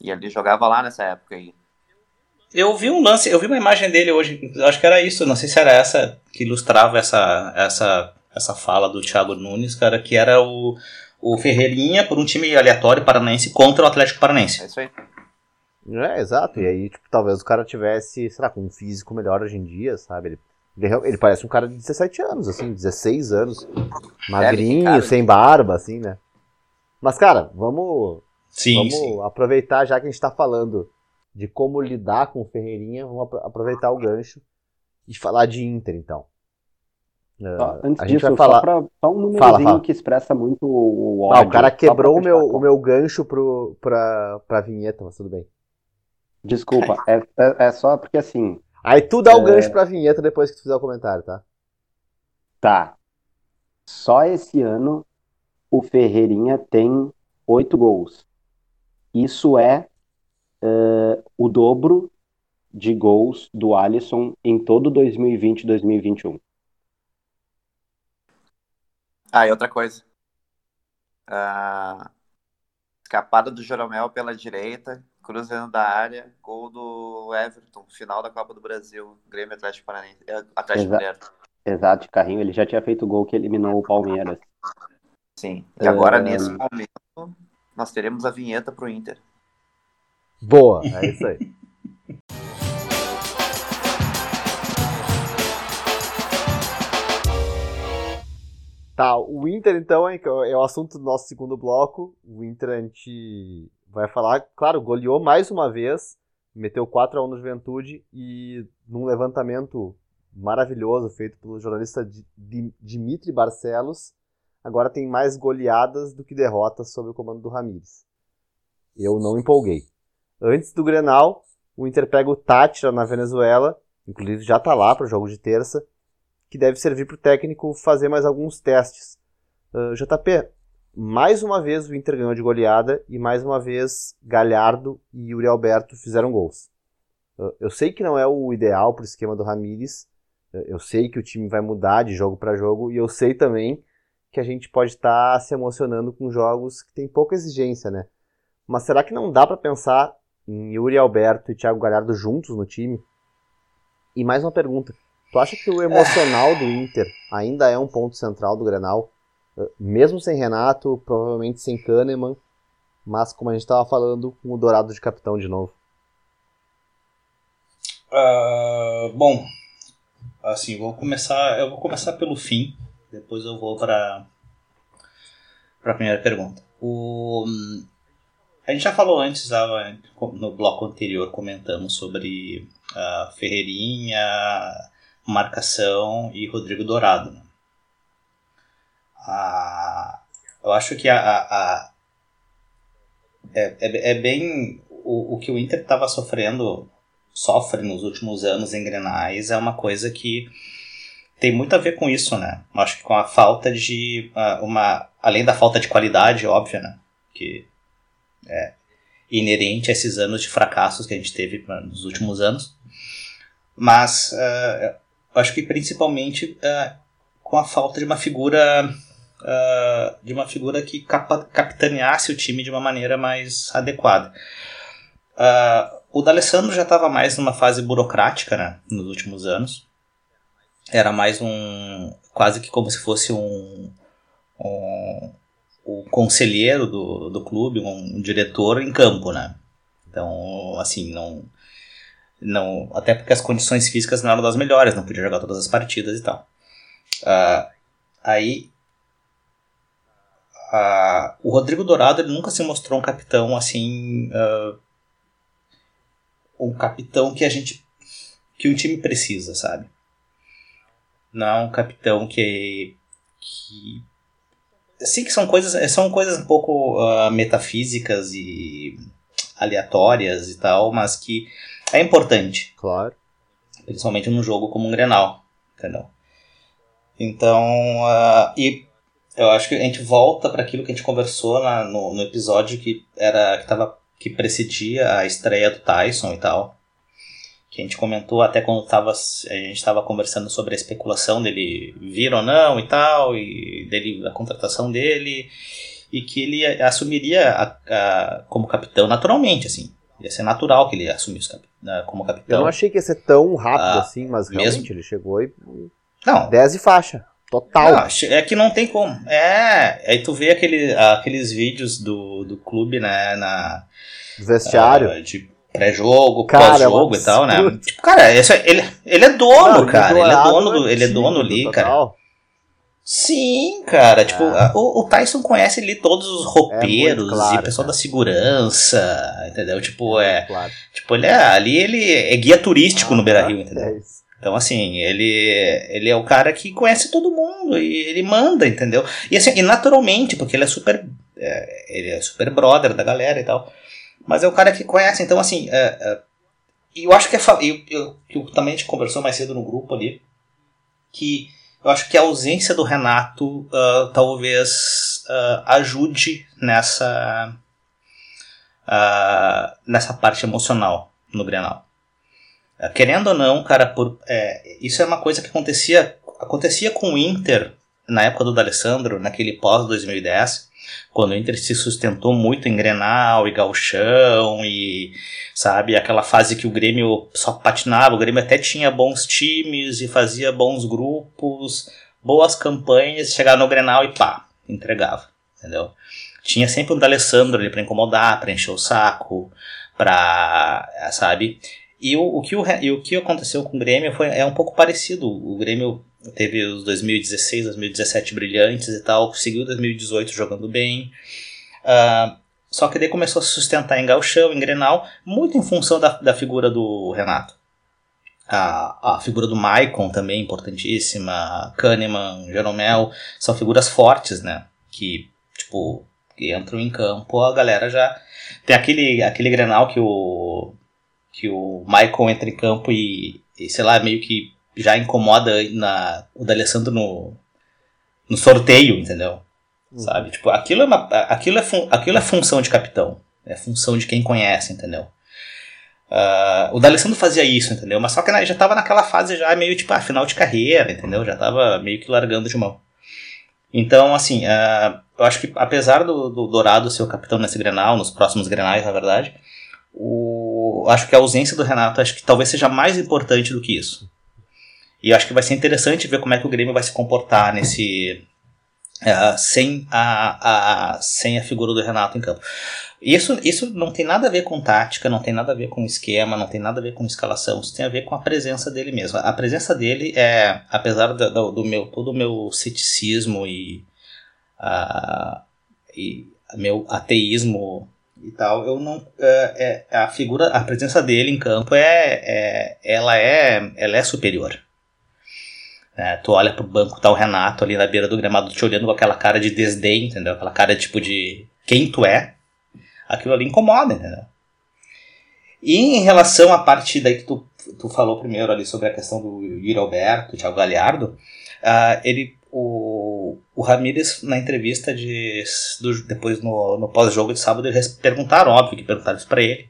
E ele jogava lá nessa época aí. Eu vi um lance, eu vi uma imagem dele hoje, acho que era isso, não sei se era essa que ilustrava essa, essa, essa fala do Thiago Nunes, cara, que era o, o Ferreirinha por um time aleatório paranaense contra o Atlético É Paranaense. isso aí. É, exato. E aí, tipo, talvez o cara tivesse, sei lá, com um físico melhor hoje em dia, sabe? Ele, ele, ele parece um cara de 17 anos, assim, 16 anos. Magrinho, cara. sem barba, assim, né? Mas, cara, vamos, Sim, vamos sim. aproveitar, já que a gente tá falando de como lidar com o Ferreirinha, vamos apro- aproveitar o gancho e falar de Inter, então. Só, antes a gente disso, vai falar- só, pra, só um númerozinho Fala, fala. que expressa muito o, o Ah, ódio. o cara quebrou o meu, o meu gancho pro, pra, pra vinheta, mas tudo bem. Desculpa, é, é, é só porque assim, Aí tu dá o É. gancho pra vinheta depois que tu fizer o comentário, tá? tá. Só esse ano o Ferreirinha tem oito gols. Isso é eh, o dobro de gols do Alisson em todo 2020 e 2021. Ah, e outra coisa. Uh, escapada do Joromel pela direita, cruzando da área, gol do Everton, final da Copa do Brasil, Grêmio Atlético Paranaense, eh, Atlético Mineiro. Exato, de carrinho, ele já tinha feito o gol que eliminou o Palmeiras. Sim, e agora é... nesse momento nós teremos a vinheta pro Inter. Boa, é isso aí. (laughs) Tá, o Inter então é, é o assunto do nosso segundo bloco. O Inter a gente vai falar, claro, goleou mais uma vez, meteu 4 a 1 no Juventude e num levantamento maravilhoso feito pelo jornalista Dimitri Barcelos, agora tem mais goleadas do que derrotas sob o comando do Ramires. Eu não empolguei. Antes do Grenal, o Inter pega o Tátira na Venezuela, inclusive já está lá para o jogo de terça, que deve servir para o técnico fazer mais alguns testes. Uh, ah, JP, mais uma vez o Inter ganhou de goleada e mais uma vez Galhardo e Yuri Alberto fizeram gols. Eu sei que não é o ideal para o esquema do Ramires, eu sei que o time vai mudar de jogo para jogo e eu sei também que a gente pode estar tá se emocionando com jogos que tem pouca exigência, né? Mas será que não dá para pensar em Yuri Alberto e Thiago Galhardo juntos no time? E mais uma pergunta. Tu acha que o emocional do Inter ainda é um ponto central do Grenal? Eh, mesmo sem Renato, provavelmente sem Kahneman, mas como a gente estava falando, com o Dourado de capitão de novo. Uh, bom, assim, vou começar, eu vou começar pelo fim, depois eu vou para para a primeira pergunta. O, a gente já falou antes, no bloco anterior, comentamos sobre a Ferreirinha, marcação e Rodrigo Dourado. Né? eu acho que a, a, a é, é, é, bem o, o que o Inter estava sofrendo, sofre nos últimos anos em Grenais, é uma coisa que tem muito a ver com isso, né? Acho que com a falta de uma, além da falta de qualidade, óbvia, né? Que é inerente a esses anos de fracassos que a gente teve nos últimos anos, mas uh, acho que principalmente uh, com a falta de uma figura uh, de uma figura que capa, capitaneasse o time de uma maneira mais adequada. Uh, o D'Alessandro já estava mais numa fase burocrática né, nos últimos anos. Era mais um. quase que como se fosse um. um o conselheiro do, do clube, um, um diretor em campo, né? Então, assim, não não, até porque as condições físicas não eram das melhores, não podia jogar todas as partidas e tal. Uh, aí uh, o Rodrigo Dourado ele nunca se mostrou um capitão assim, uh, um capitão que a gente que o time precisa, sabe? Não é um capitão que que sim que são coisas são coisas um pouco metafísicas e aleatórias e tal, mas que é importante. Claro. Principalmente num jogo como um Grenal, entendeu? Então, uh, e eu acho que a gente volta para aquilo que a gente conversou na, no, no, episódio que era que, tava, que precedia a estreia do Tyson e tal. Que a gente comentou até quando tava, a gente estava conversando sobre a especulação dele vir ou não e tal, e dele, a contratação dele, e que ele assumiria a, a, como capitão naturalmente, assim. Ia ser natural que ele assumisse né, como capitão. Eu não achei que ia ser tão rápido ah, assim, mas realmente mesmo? ele chegou e. Não. 10 e faixa. Total. Não, é que não tem como. É, aí tu vê aquele, aqueles vídeos do, do clube, né, na... Vestiário. Uh, de pré-jogo, pós-jogo é e tal, né? Tipo, cara, esse, é, ele, ele é dono, não, cara. Ele é dono, do, ele é dono ali, total. cara. Sim, cara. Tipo, é. o, o, Tyson conhece ali todos os roupeiros é claro, e o pessoal cara. da segurança, entendeu? Tipo, é. é claro. Tipo, ele é, ali ele é guia turístico ah, no Beira Rio, entendeu? É então, assim, ele, ele é o cara que conhece todo mundo e ele manda, entendeu? E, assim, e naturalmente, porque ele é super. É, ele é super brother da galera e tal. Mas é o cara que conhece, então, assim. E eu acho que é. Eu, eu, eu, também a gente conversou mais cedo no grupo ali. Que eu acho que a ausência do Renato uh, talvez uh, ajude nessa uh, nessa parte emocional no Grenal. Querendo ou não, cara, por, é, isso é uma coisa que acontecia acontecia com o Inter na época do D'Alessandro, naquele pós 2010, Quando o Inter se sustentou muito em Grenal e Galchão e, sabe, aquela fase que o Grêmio só patinava, o Grêmio até tinha bons times e fazia bons grupos, boas campanhas, chegava no Grenal e pá, entregava, entendeu? Tinha sempre um D'Alessandro ali para incomodar, para encher o saco, pra, sabe? E o, o, que o, e o que aconteceu com o Grêmio foi, é um pouco parecido. O Grêmio teve os 2016, 2017 brilhantes e tal, seguiu 2018 jogando bem. Uh, só que daí começou a se sustentar em Galchão, em Grenal, muito em função da, da figura do Renato. A, a figura do Maicon também importantíssima, Kahneman, Jeromel, são figuras fortes, né? Que, tipo, entram em campo, a galera já. Tem aquele, aquele Grenal que o que o Michael entra em campo e, e sei lá, meio que já incomoda na, o D'Alessandro no, no sorteio, entendeu? Hum. Sabe? Tipo, aquilo é, uma, aquilo, é fun, aquilo é função de capitão. É função de quem conhece, entendeu? Uh, o D'Alessandro fazia isso, entendeu? Mas só que já tava naquela fase já meio tipo, ah, final de carreira, entendeu? Já tava meio que largando de mão. Então, assim, uh, eu acho que apesar do, do Dourado ser o capitão nesse Grenal, nos próximos Grenais, na verdade, o, acho que a ausência do Renato acho que talvez seja mais importante do que isso. E acho que vai ser interessante ver como é que o Grêmio vai se comportar nesse uh, (laughs) sem a, a, sem a figura do Renato em campo. Isso, isso não tem nada a ver com tática, não tem nada a ver com esquema, não tem nada a ver com escalação, isso tem a ver com a presença dele mesmo. A presença dele é, apesar do, do, meu todo o meu ceticismo e, uh, e meu ateísmo e tal, eu não é, é, a figura, a presença dele em campo é, é ela é ela é superior. É, tu olha pro banco, tá o Renato ali na beira do gramado te olhando com aquela cara de desdém, entendeu? Aquela cara tipo de quem tu é. Aquilo ali incomoda, entendeu? E em relação à parte daí que tu, tu falou primeiro ali sobre a questão do Yuri Alberto, Thiago Galhardo, uh, ele o, o Ramírez, na entrevista de, do, depois no, no pós-jogo de sábado, eles perguntaram, óbvio que perguntaram isso para ele.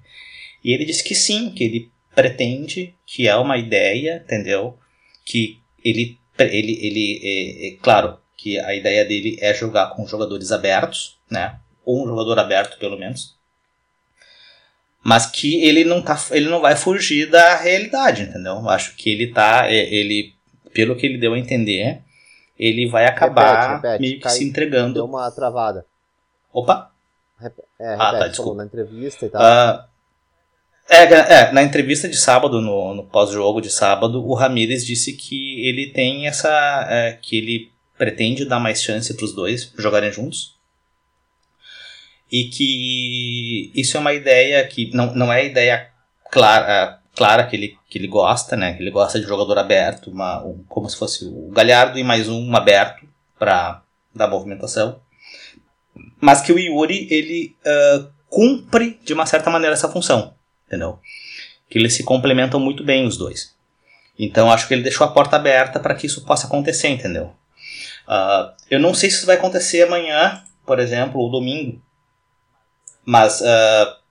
E ele disse que sim, que ele pretende, que é uma ideia, entendeu? Que ele, ele, ele é, é, claro, que a ideia dele é jogar com jogadores abertos, né? Ou um jogador aberto, pelo menos. Mas que ele não, tá, ele não vai fugir da realidade, entendeu? Acho que ele tá, é, ele, pelo que ele deu a entender, ele vai acabar repete, repete, meio que se entregando. Deu uma travada. Opa! Rep é, ah, tá, desculpa. na entrevista e tal. Uh, é, é, na entrevista de sábado, no, no pós-jogo de sábado, o Ramírez disse que ele tem essa. É, que ele pretende dar mais chance para os dois jogarem juntos. E que isso é uma ideia que não, não é ideia clara, clara que ele, que ele gosta, né? Que ele gosta de jogador aberto, uma, um, como se fosse o Galhardo e mais um aberto para dar movimentação. Mas que o Yuri, ele uh, cumpre de uma certa maneira essa função, entendeu? Que eles se complementam muito bem os dois. Então acho que ele deixou a porta aberta para que isso possa acontecer, entendeu? Uh, eu não sei se isso vai acontecer amanhã, por exemplo, ou domingo. Mas uh,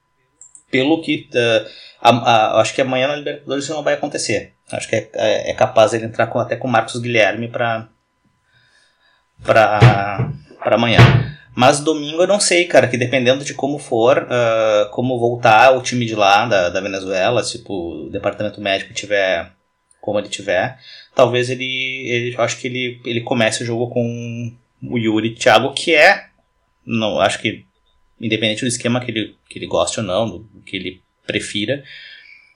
pelo que uh, a, a, acho que amanhã na Libertadores isso não vai acontecer. Acho que é, é, é capaz ele entrar com, até com o Marcos Guilherme para para amanhã. Mas domingo eu não sei, cara, que dependendo de como for, uh, como voltar o time de lá, da, da Venezuela, tipo, o departamento médico tiver como ele tiver, talvez ele, ele acho que ele, ele comece o jogo com o Yuri Thiago, que é, não, acho que independente do esquema que ele, que ele goste ou não, do que ele prefira,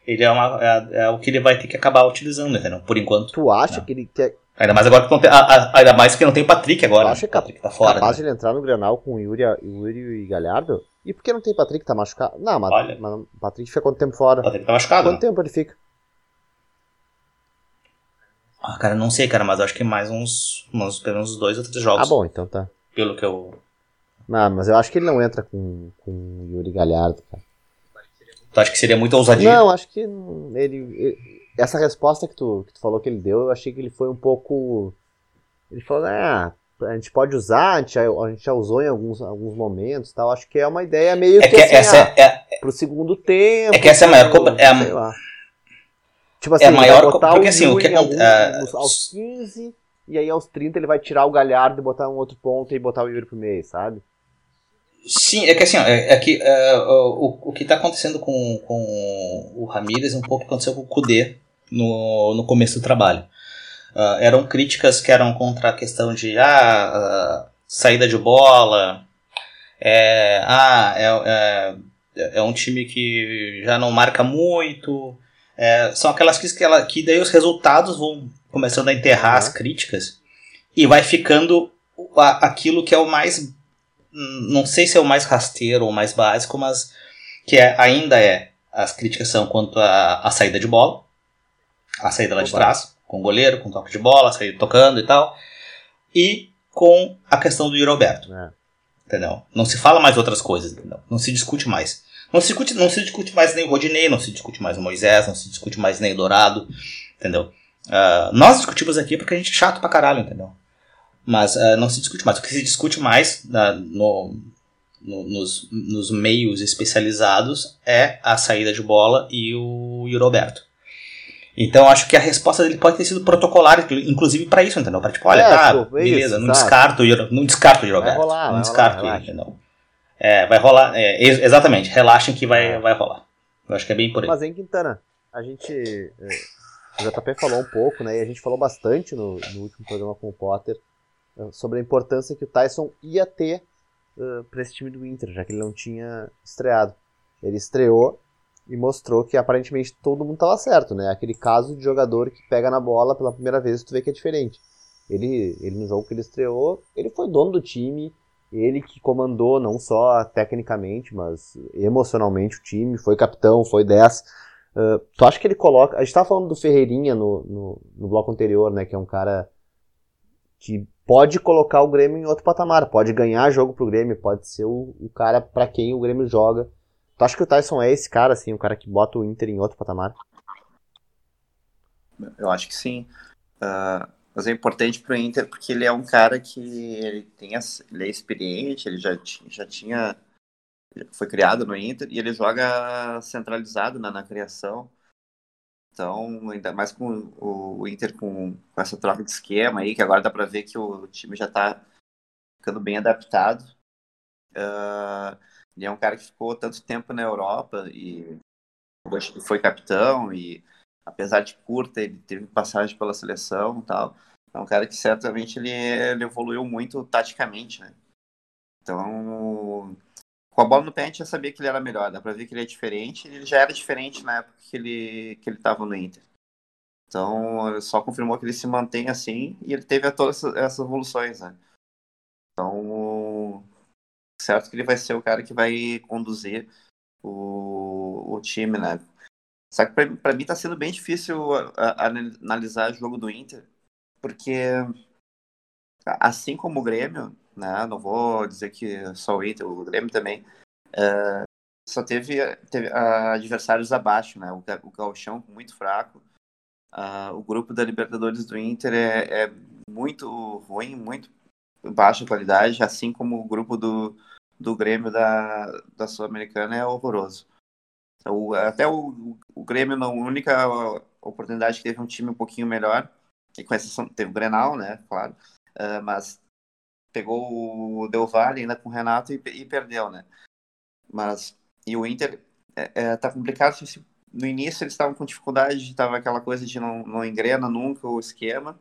ele é, uma, é, é, o que ele vai ter que acabar utilizando, entendeu? Por enquanto. Tu acha né? que ele quer. Ainda mais agora que não tem, a, a, ainda mais que não tem o Patrick agora. Tu acha né? que Patrick tá fora. capaz né? de ele entrar no Grenal com o Yuri, Yuri e Galhardo? E por que não tem Patrick? Tá machucado? Não, mas, Olha, mas Patrick fica quanto tempo fora? Patrick tá machucado. Quanto tempo ele fica? Ah, cara, não sei, cara, mas acho que mais uns, uns, pelo menos dois ou três jogos. Ah, bom, então tá. Pelo que eu. Não, mas eu acho que ele não entra com, com Yuri Galhardo, cara. Tu acha que seria muito ousadia? Não, acho que ele, ele, essa resposta que tu, que tu falou que ele deu, eu achei que ele foi um pouco. Ele falou, ah, a gente pode usar, a gente já, a gente já usou em alguns, alguns momentos tal. Acho que é uma ideia meio é que, que assim, essa ah, é, pro segundo tempo. É que essa é a maior. É a. Tipo assim, é a maior botar porque, assim, o que uh, aos 15 e aí aos 30 ele vai tirar o Galhardo e botar um outro ponto e botar o Yuri pro meio, sabe? Sim, é que assim, é, é que é, o, o que está acontecendo com, com o Ramírez é um pouco aconteceu com o Kudê no, no começo do trabalho. Uh, eram críticas que eram contra a questão de ah, uh, saída de bola, é, ah, é, é, é, um time que já não marca muito. É, são aquelas críticas que, ela, que daí os resultados vão começando a enterrar uhum. as críticas e vai ficando aquilo que é o mais não sei se é o mais rasteiro ou mais básico, mas que é, ainda é. As críticas são quanto à saída de bola, a saída lá de trás, com o goleiro, com toque de bola, saída tocando e tal, e com a questão do Roberto. É. Entendeu? Não se fala mais outras coisas, entendeu? Não se discute mais. Não se discute, não se discute mais nem o Rodinei, não se discute mais o Moisés, não se discute mais nem o Dourado, entendeu? Uh, nós discutimos aqui porque a gente é chato pra caralho, entendeu? Mas uh, não se discute mais. O que se discute mais uh, no, no, nos, nos, meios especializados é a saída de bola e o, e o Roberto. Então acho que a resposta dele pode ter sido protocolar, inclusive para isso, entendeu? Para tipo, olha, é, tá, pô, beleza, isso, não, descarto, não descarto o Roberto. Vai rolar, não descarto rolar, ele, entendeu? É, vai rolar, é, exatamente, relaxem que vai, é. vai rolar. Eu acho que é bem por aí. Mas em Quintana, a gente. É, o JP falou um pouco, né? E a gente falou bastante no, no último programa com o Potter sobre a importância que o Tyson ia ter uh, para esse time do Inter, já que ele não tinha estreado. Ele estreou e mostrou que aparentemente todo mundo estava certo, né? Aquele caso de jogador que pega na bola pela primeira vez e tu vê que é diferente. Ele, ele no jogo que ele estreou, ele foi dono do time, ele que comandou não só tecnicamente, mas emocionalmente o time, foi capitão, foi 10. Uh, tu acha que ele coloca. A gente estava falando do Ferreirinha no, no, no bloco anterior, né? Que é um cara que pode colocar o Grêmio em outro patamar, pode ganhar jogo pro Grêmio, pode ser o, o cara para quem o Grêmio joga. Tu acha que o Tyson é esse cara, assim, o cara que bota o Inter em outro patamar? Eu acho que sim. Uh, mas é importante pro Inter porque ele é um cara que ele, tem, ele é experiente, ele já, já tinha. Foi criado no Inter e ele joga centralizado na, na criação. Então, ainda mais com o, Inter com, com, essa troca de esquema aí, que agora dá para ver que o time já está ficando bem adaptado. Uh, ele é um cara que ficou tanto tempo na Europa e foi capitão e apesar de curta, ele teve passagem pela seleção e tal. É um cara que certamente ele, ele evoluiu muito taticamente, né? Então, com a bola no pé a gente já sabia que ele era melhor, dá pra ver que ele é diferente, ele já era diferente na época que ele, que ele tava no Inter. Então, só confirmou que ele se mantém assim e ele teve todas essas evoluções, né? Então, certo que ele vai ser o cara que vai conduzir o, o time, né? Só que pra, pra mim tá sendo bem difícil a, a, analisar o jogo do Inter, porque assim como o Grêmio, né? Não vou dizer que só o Inter, o Grêmio também. Uh, só teve, teve uh, adversários abaixo, né? O, o Galchão muito fraco. Uh, o grupo da Libertadores do Inter é, é, muito ruim, muito baixa qualidade, assim como o grupo do, do Grêmio da, da Sul-Americana é horroroso. Então, até o, o Grêmio, a única oportunidade que teve um time um pouquinho melhor, e com exceção, teve o Grenal, né, claro, uh, mas pegou o Del Valle ainda com o Renato e, e perdeu, né? Mas e o Inter é, é, tá complicado. No início eles estavam com dificuldade, estava aquela coisa de não, não engrena nunca o esquema.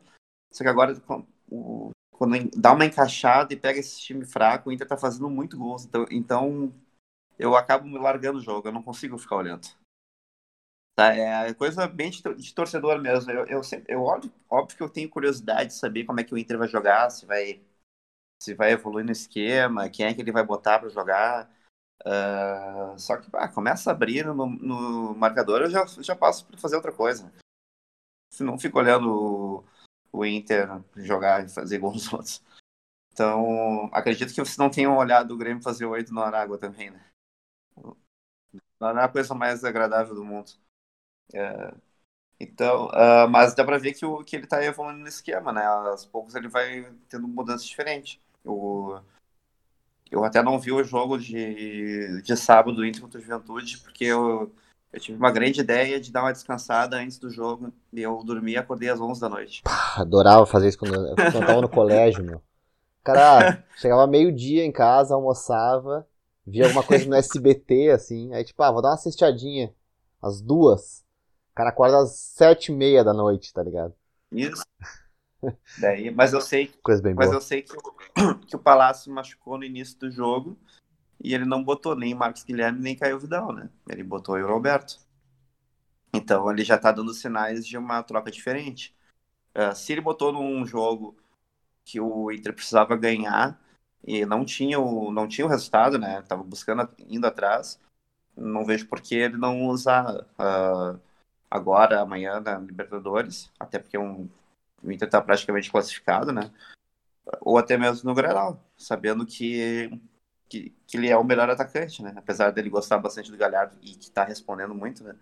Só que agora o, quando dá uma encaixada e pega esse time fraco, o Inter tá fazendo muito gols. Então, então eu acabo me largando o jogo, eu não consigo ficar olhando. Tá, é coisa bem de, de torcedor mesmo. Eu, eu, sempre, eu óbvio, óbvio que eu tenho curiosidade de saber como é que o Inter vai jogar, se vai se vai evoluir no esquema, quem é que ele vai botar para jogar. Uh, só que começa a abrir no, no, marcador, eu já, já passo para fazer outra coisa. Se não fico olhando o, o Inter jogar e fazer gols nos (laughs) outros. Então, acredito que vocês não tenham olhado o Grêmio fazer oito no Aragua também, né? Não é a coisa mais agradável do mundo. É, então, uh, mas dá pra ver que, o, que ele tá evoluindo no esquema, né? Aos poucos ele vai tendo mudanças diferentes. Eu, eu até não vi o jogo de, de sábado do Inter contra Juventude, porque eu, eu tive uma grande ideia de dar uma descansada antes do jogo. E eu dormi e acordei às 11 da noite. Pá, adorava fazer isso quando eu, quando eu tava no colégio, meu. Cara, (laughs) chegava meio-dia em casa, almoçava, via alguma coisa no SBT, assim, aí tipo, ah, vou dar uma cestadinha, às duas. O cara acorda às sete e meia da noite, tá ligado? Isso. Daí, mas eu sei, Coisa bem mas boa. eu sei que, o- (clears throat) que o Palácio machucou no início do jogo e ele não botou nem Marcos Guilherme nem Caio Vidal, né? Ele botou o Roberto. Então ele já tá dando sinais de uma troca diferente. Ah, se ele botou num jogo que o Inter precisava ganhar e não tinha o, não tinha o resultado, né? Tava buscando, indo atrás. Não vejo por que ele não usar ah, agora, amanhã, na Libertadores. Até porque um, o Inter tá praticamente classificado, né? Ou até mesmo no Grenal, sabendo que, que, que ele é o melhor atacante, né? Apesar dele gostar bastante do Galhardo e que tá respondendo muito, né?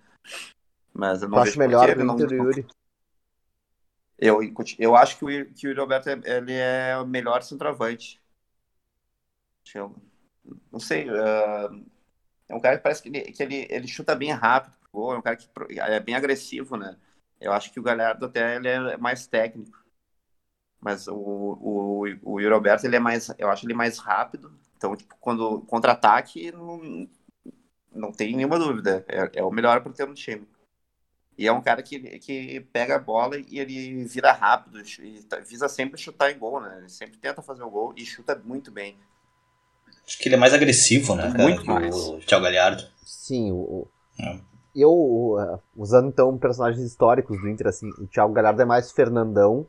Mas eu não acho melhor que o Inter e o Yuri. eu, eu acho que o, que o Yuri Alberto é, ele é o melhor centroavante. Eu, não sei. ah, é um cara que parece que, ele, que ele, ele chuta bem rápido é um cara que é bem agressivo, né? Eu acho que o Galhardo até ele é mais técnico. Mas o, o, o Yuri Alberto, ele é mais. Eu acho ele mais rápido. Então, tipo, quando contra-ataque, não, não tem nenhuma dúvida. É, é o melhor para ter no time. E é um cara que, que pega a bola e ele vira rápido e tá- visa sempre chutar em gol, né? Ele sempre tenta fazer o gol e chuta muito bem. Acho que ele é mais agressivo, né, cara, Muito que mais. o Thiago Galhardo. Sim, o, o- É. eu, uh, usando então personagens históricos do Inter, assim, o Thiago Galhardo é mais Fernandão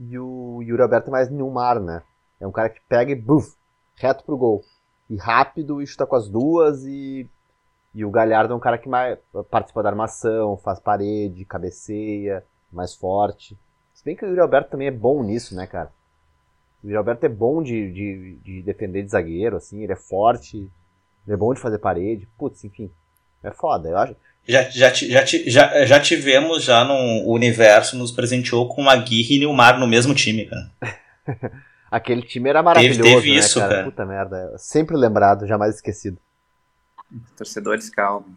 e o Yuri Alberto é mais Nilmar, né? É um cara que pega e buf, reto pro gol. E rápido e chuta com as duas e, e o Galhardo é um cara que mais participa da armação, faz parede, cabeceia, mais forte. Se bem que o Yuri Alberto também é bom nisso, né, cara? O Yuri Alberto é bom de, de, de defender de zagueiro, assim, ele é forte, ele é bom de fazer parede. Putz, enfim. É foda, eu acho. Já, já, ti- já, ti- já, já tivemos já no o universo, nos presenteou com Aguirre e Nilmar no mesmo time, cara. (laughs) Aquele time era maravilhoso, teve né, isso, cara? cara. Puta merda. Sempre lembrado, jamais esquecido. Torcedores calmos.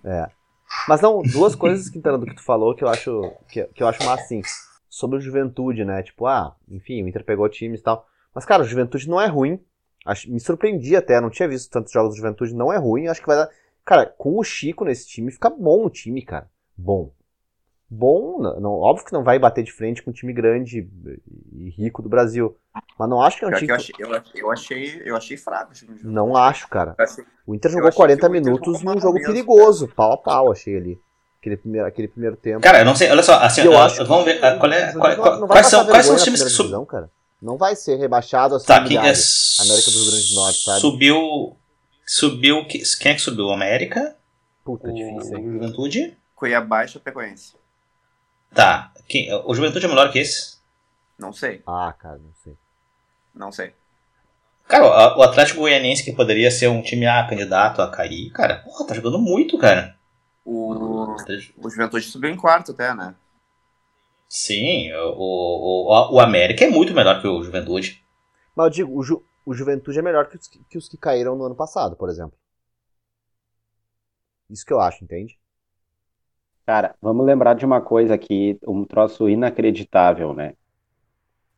Mas não, duas (laughs) coisas, Quintana, do que tu falou que eu acho que, que eu acho massa, assim. Sobre o Juventude, né? Tipo, ah, enfim, o Inter pegou times e tal. Mas, cara, o Juventude não é ruim. Acho- me surpreendi até, não tinha visto tantos jogos do Juventude, não é ruim. Acho que vai dar. Cara, com o Chico nesse time, fica bom o time, cara. Bom. Bom, não, não- óbvio que não vai bater de frente com um time grande e rico do Brasil. Mas não acho que é um Pior time. eu, achei, eu, achei- eu, achei, eu achei fraco o time. Não acho, cara. Eu achei- O Inter Eu jogou achei 40 que o Inter minutos num jogo mesmo, perigoso, pau a pau, achei ali. Aquele primeiro, aquele primeiro tempo. Cara, eu não sei, olha só, assim, Eu ó, acho vamos ver, ah, qual é, qual é- Não- qual- não quais, são, quais são os times que primeira sub... divisão, cara. Não vai ser rebaixado assim, Tá, quem é. América do Rio Grande do Norte, sabe? Subiu, subiu, que- quem é que subiu? O América? Puta, o difícil, hein? Juventude? Cuiabá e Chapecoense. Tá, quem, o Juventude é melhor que esse? Não sei, Ah, cara, não sei. não sei. Cara, o- Atlético Goianiense, que poderia ser um time ah, candidato a cair, cara, porra, tá jogando muito, cara. O, o Juventude subiu em quarto até, né? Sim, o, o, o, o América é muito melhor que o Juventude. Mas eu digo, o, Ju- o Juventude é melhor que os, que- que os que caíram no ano passado, por exemplo. Isso que eu acho, entende? Cara, vamos lembrar de uma coisa aqui, um troço inacreditável, né?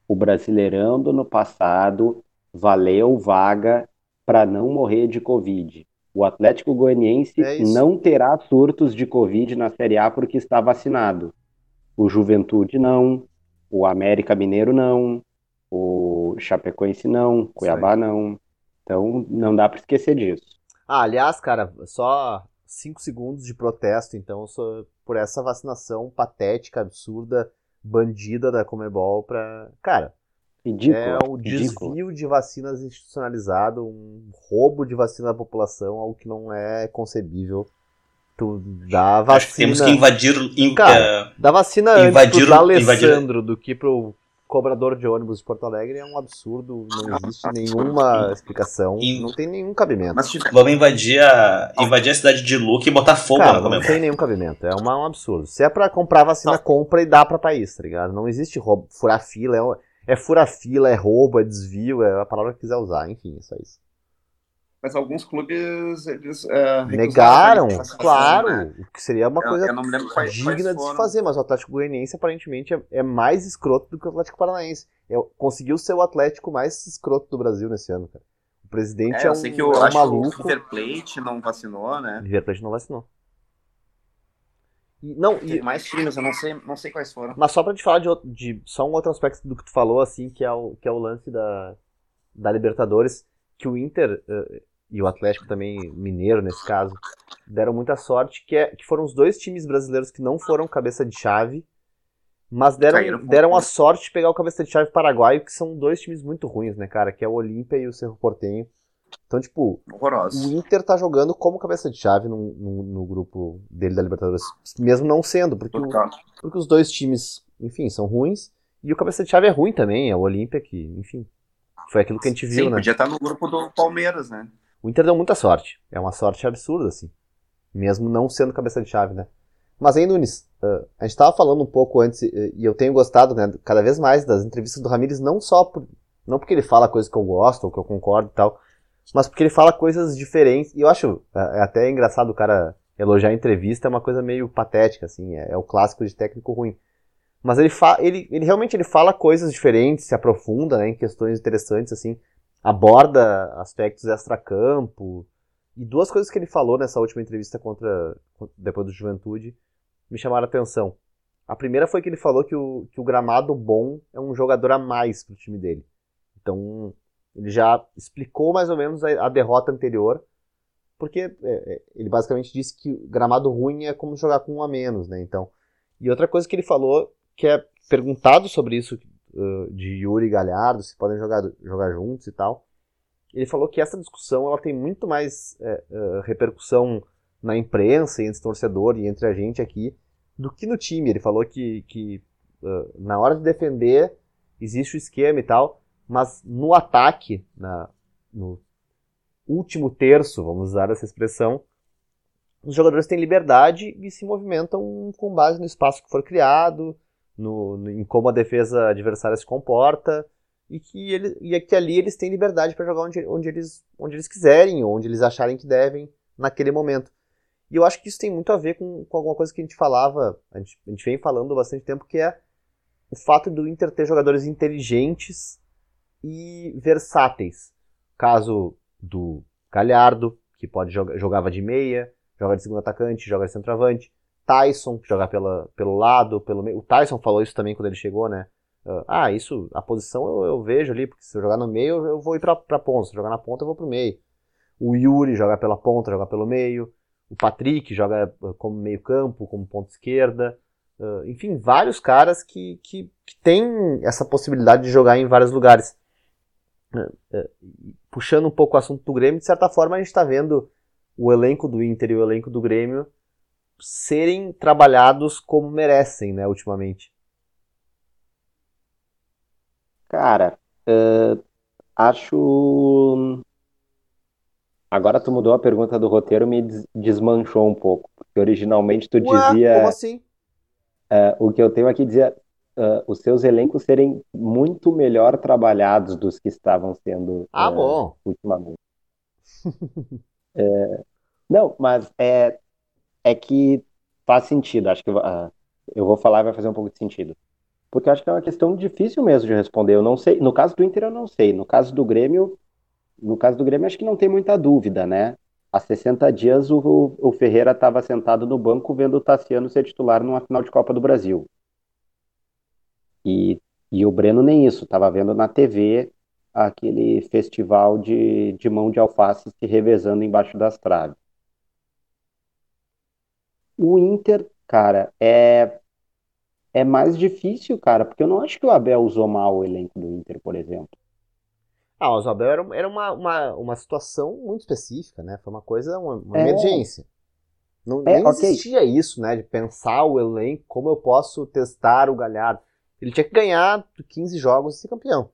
O Brasileirão do ano passado valeu vaga para não morrer de Covid. O Atlético Goianiense É não terá surtos de Covid na Série A porque está vacinado. O Juventude não, o América Mineiro não, o Chapecoense não, Cuiabá não. Então não dá para esquecer disso. Ah, aliás, cara, só 5 segundos de protesto, então, por essa vacinação patética, absurda, bandida da Comebol pra. Cara, Ridículo. é um ridículo. desvio de vacinas institucionalizado, um roubo de vacina da população, algo que não é concebível. Tu dá Acho que vacina. temos que invadir. in- Cara, eh, Dá vacina antes Invadir- pro D'Alessandro invadir- do que pro cobrador de ônibus de Porto Alegre é um absurdo, não existe nenhuma explicação, não tem nenhum cabimento. Mas tive- vamos invadir a, invadir a cidade de Luque e botar fogo Cara, na não tem nenhum cabimento, é uma- um absurdo. Se é pra comprar vacina, compra e dá pra país, tá ligado? Não existe roubo, furar fila, é, é furar fila, é roubo, é desvio, é a palavra que quiser usar, enfim, é isso. Mas alguns clubes, eles é, Negaram, claro, né? o que seria uma Eu- coisa eu lembro quais- digna quais de se fazer, mas o Atlético Goianiense aparentemente é, é mais escroto do que o Atlético Paranaense. É, conseguiu ser o Atlético mais escroto do Brasil nesse ano, cara. O presidente é, é um, sei que eu é um acho maluco. Que o River Plate não vacinou, né? River Plate não vacinou. E, não, Tem e... mais times, eu não sei, não sei quais foram. Mas só pra te falar de, de, só um outro aspecto do que tu falou, assim, que é o, que é o lance da, da Libertadores, que o Inter uh, e o Atlético também, Mineiro nesse caso, deram muita sorte, que, é, que foram os dois times brasileiros que não foram cabeça de chave, mas deram, deram a sorte de pegar o cabeça de chave paraguaio, que são dois times muito ruins, né, cara? Que é o Olímpia e o Cerro Portenho. Então, tipo, Horroroso. o Inter tá jogando como cabeça de chave no, no, no grupo dele da Libertadores, mesmo não sendo, porque, o, porque os dois times, enfim, são ruins, e o cabeça de chave é ruim também, é o Olímpia que, enfim, foi aquilo que a gente viu, Sim, né? podia estar no grupo do Palmeiras, né? O Inter deu muita sorte, é uma sorte absurda, assim, mesmo não sendo cabeça de chave, né? Mas aí, Nunes, uh, a gente estava falando um pouco antes, e eu tenho gostado, né, cada vez mais das entrevistas do Ramires, não só por, não porque ele fala coisas que eu gosto, ou que eu concordo e tal, mas porque ele fala coisas diferentes. E eu acho é, é até engraçado o cara elogiar a entrevista, é uma coisa meio patética, assim, é, é o clássico de técnico ruim. Mas ele, ele, ele realmente ele fala coisas diferentes, se aprofunda né, em questões interessantes, assim, aborda aspectos extra-campo. E duas coisas que ele falou nessa última entrevista contra depois do Juventude me chamaram a atenção. A primeira foi que ele falou que o, que o gramado bom é um jogador a mais pro time dele. Então, ele já explicou mais ou menos a, a derrota anterior, porque é, é, ele basicamente disse que gramado ruim é como jogar com um a menos, né? Então, e outra coisa que ele falou, que é perguntado sobre isso uh, de Yuri Galhardo, se podem jogar, jogar juntos e tal, ele falou que essa discussão ela tem muito mais é, uh, repercussão na imprensa entre torcedor e entre a gente aqui do que no time. Ele falou que, que uh, na hora de defender existe o esquema e tal, mas no ataque, na, no último terço, vamos usar essa expressão, os jogadores têm liberdade e se movimentam com base no espaço que for criado, no, no, em como a defesa adversária se comporta e que, ele, e que ali eles têm liberdade para jogar onde, onde, eles, onde eles quiserem, onde eles acharem que devem naquele momento. E eu acho que isso tem muito a ver com, com alguma coisa que a gente falava, a gente, a gente vem falando há bastante tempo, que é o fato do Inter ter jogadores inteligentes e versáteis. Caso do Galhardo, que pode jogava de meia, joga de segundo atacante, joga de centroavante. Tyson, que joga pela, pelo lado, pelo meio. O Tyson falou isso também quando ele chegou, né? Uh, ah, isso, a posição eu, eu, vejo ali, porque se eu jogar no meio eu vou ir pra, pra ponta, se eu jogar na ponta eu vou pro meio. O Yuri joga pela ponta, joga pelo meio. O Patrick joga ah, como meio campo, como ponta esquerda. Uh, enfim, vários caras que, que, que têm essa possibilidade de jogar em vários lugares. É, puxando um pouco o assunto do Grêmio, de certa forma a gente está vendo o elenco do Inter e o elenco do Grêmio serem trabalhados como merecem, né, ultimamente. Cara, uh, acho. Agora tu mudou a pergunta do roteiro, me desmanchou um pouco. Porque originalmente tu Ué, dizia. Como assim? Uh, o que eu tenho aqui dizia uh, os seus elencos serem muito melhor trabalhados dos que estavam sendo ah, uh, bom. ultimamente. (laughs) é, não, mas é, é que faz sentido. Acho que uh, eu vou falar e vai fazer um pouco de sentido. Porque acho que é uma questão difícil mesmo de responder. Eu não sei. No caso do Inter, eu não sei. No caso do Grêmio, no caso do Grêmio, acho que não tem muita dúvida, né? Há 60 dias o, o Ferreira estava sentado no banco vendo o Tassiano ser titular numa final de Copa do Brasil. E, e o Breno nem isso, estava vendo na TV aquele festival de, de mão de alface se revezando embaixo das traves. O Inter, cara, é, é mais difícil, cara, porque eu não acho que o Abel usou mal o elenco do Inter, por exemplo. Ah, o Abel era, era uma, uma, uma situação muito específica, né? Foi uma coisa, uma, uma é. emergência. Não, é, nem okay. existia isso, né? De pensar o elenco, como eu posso testar o Galhardo. Ele tinha que ganhar 15 jogos e ser campeão.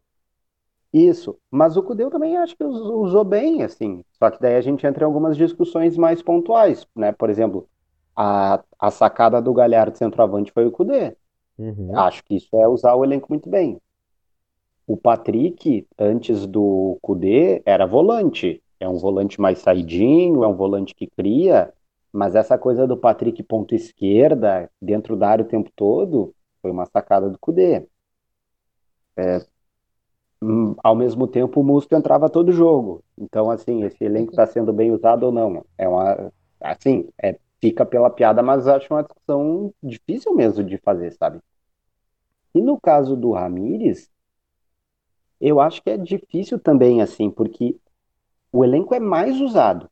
Isso, mas o Cudeu também acho que usou bem, assim. Só que daí a gente entra em algumas discussões mais pontuais, né? Por exemplo, a, a sacada do Galhardo centroavante foi o Cudê. Uhum. Acho que isso é usar o elenco muito bem. O Patrick, antes do Cudê, era volante. É um volante mais saidinho, é um volante que cria, mas essa coisa do Patrick ponto esquerda, dentro da área o tempo todo, foi uma sacada do Cudê. É, hum, ao mesmo tempo o Musto entrava todo jogo. Então, assim, esse elenco está sendo bem usado ou não? É uma. Assim, é, fica pela piada, mas acho uma discussão difícil mesmo de fazer, sabe? E no caso do Ramires, eu acho que é difícil também, assim, porque o elenco é mais usado.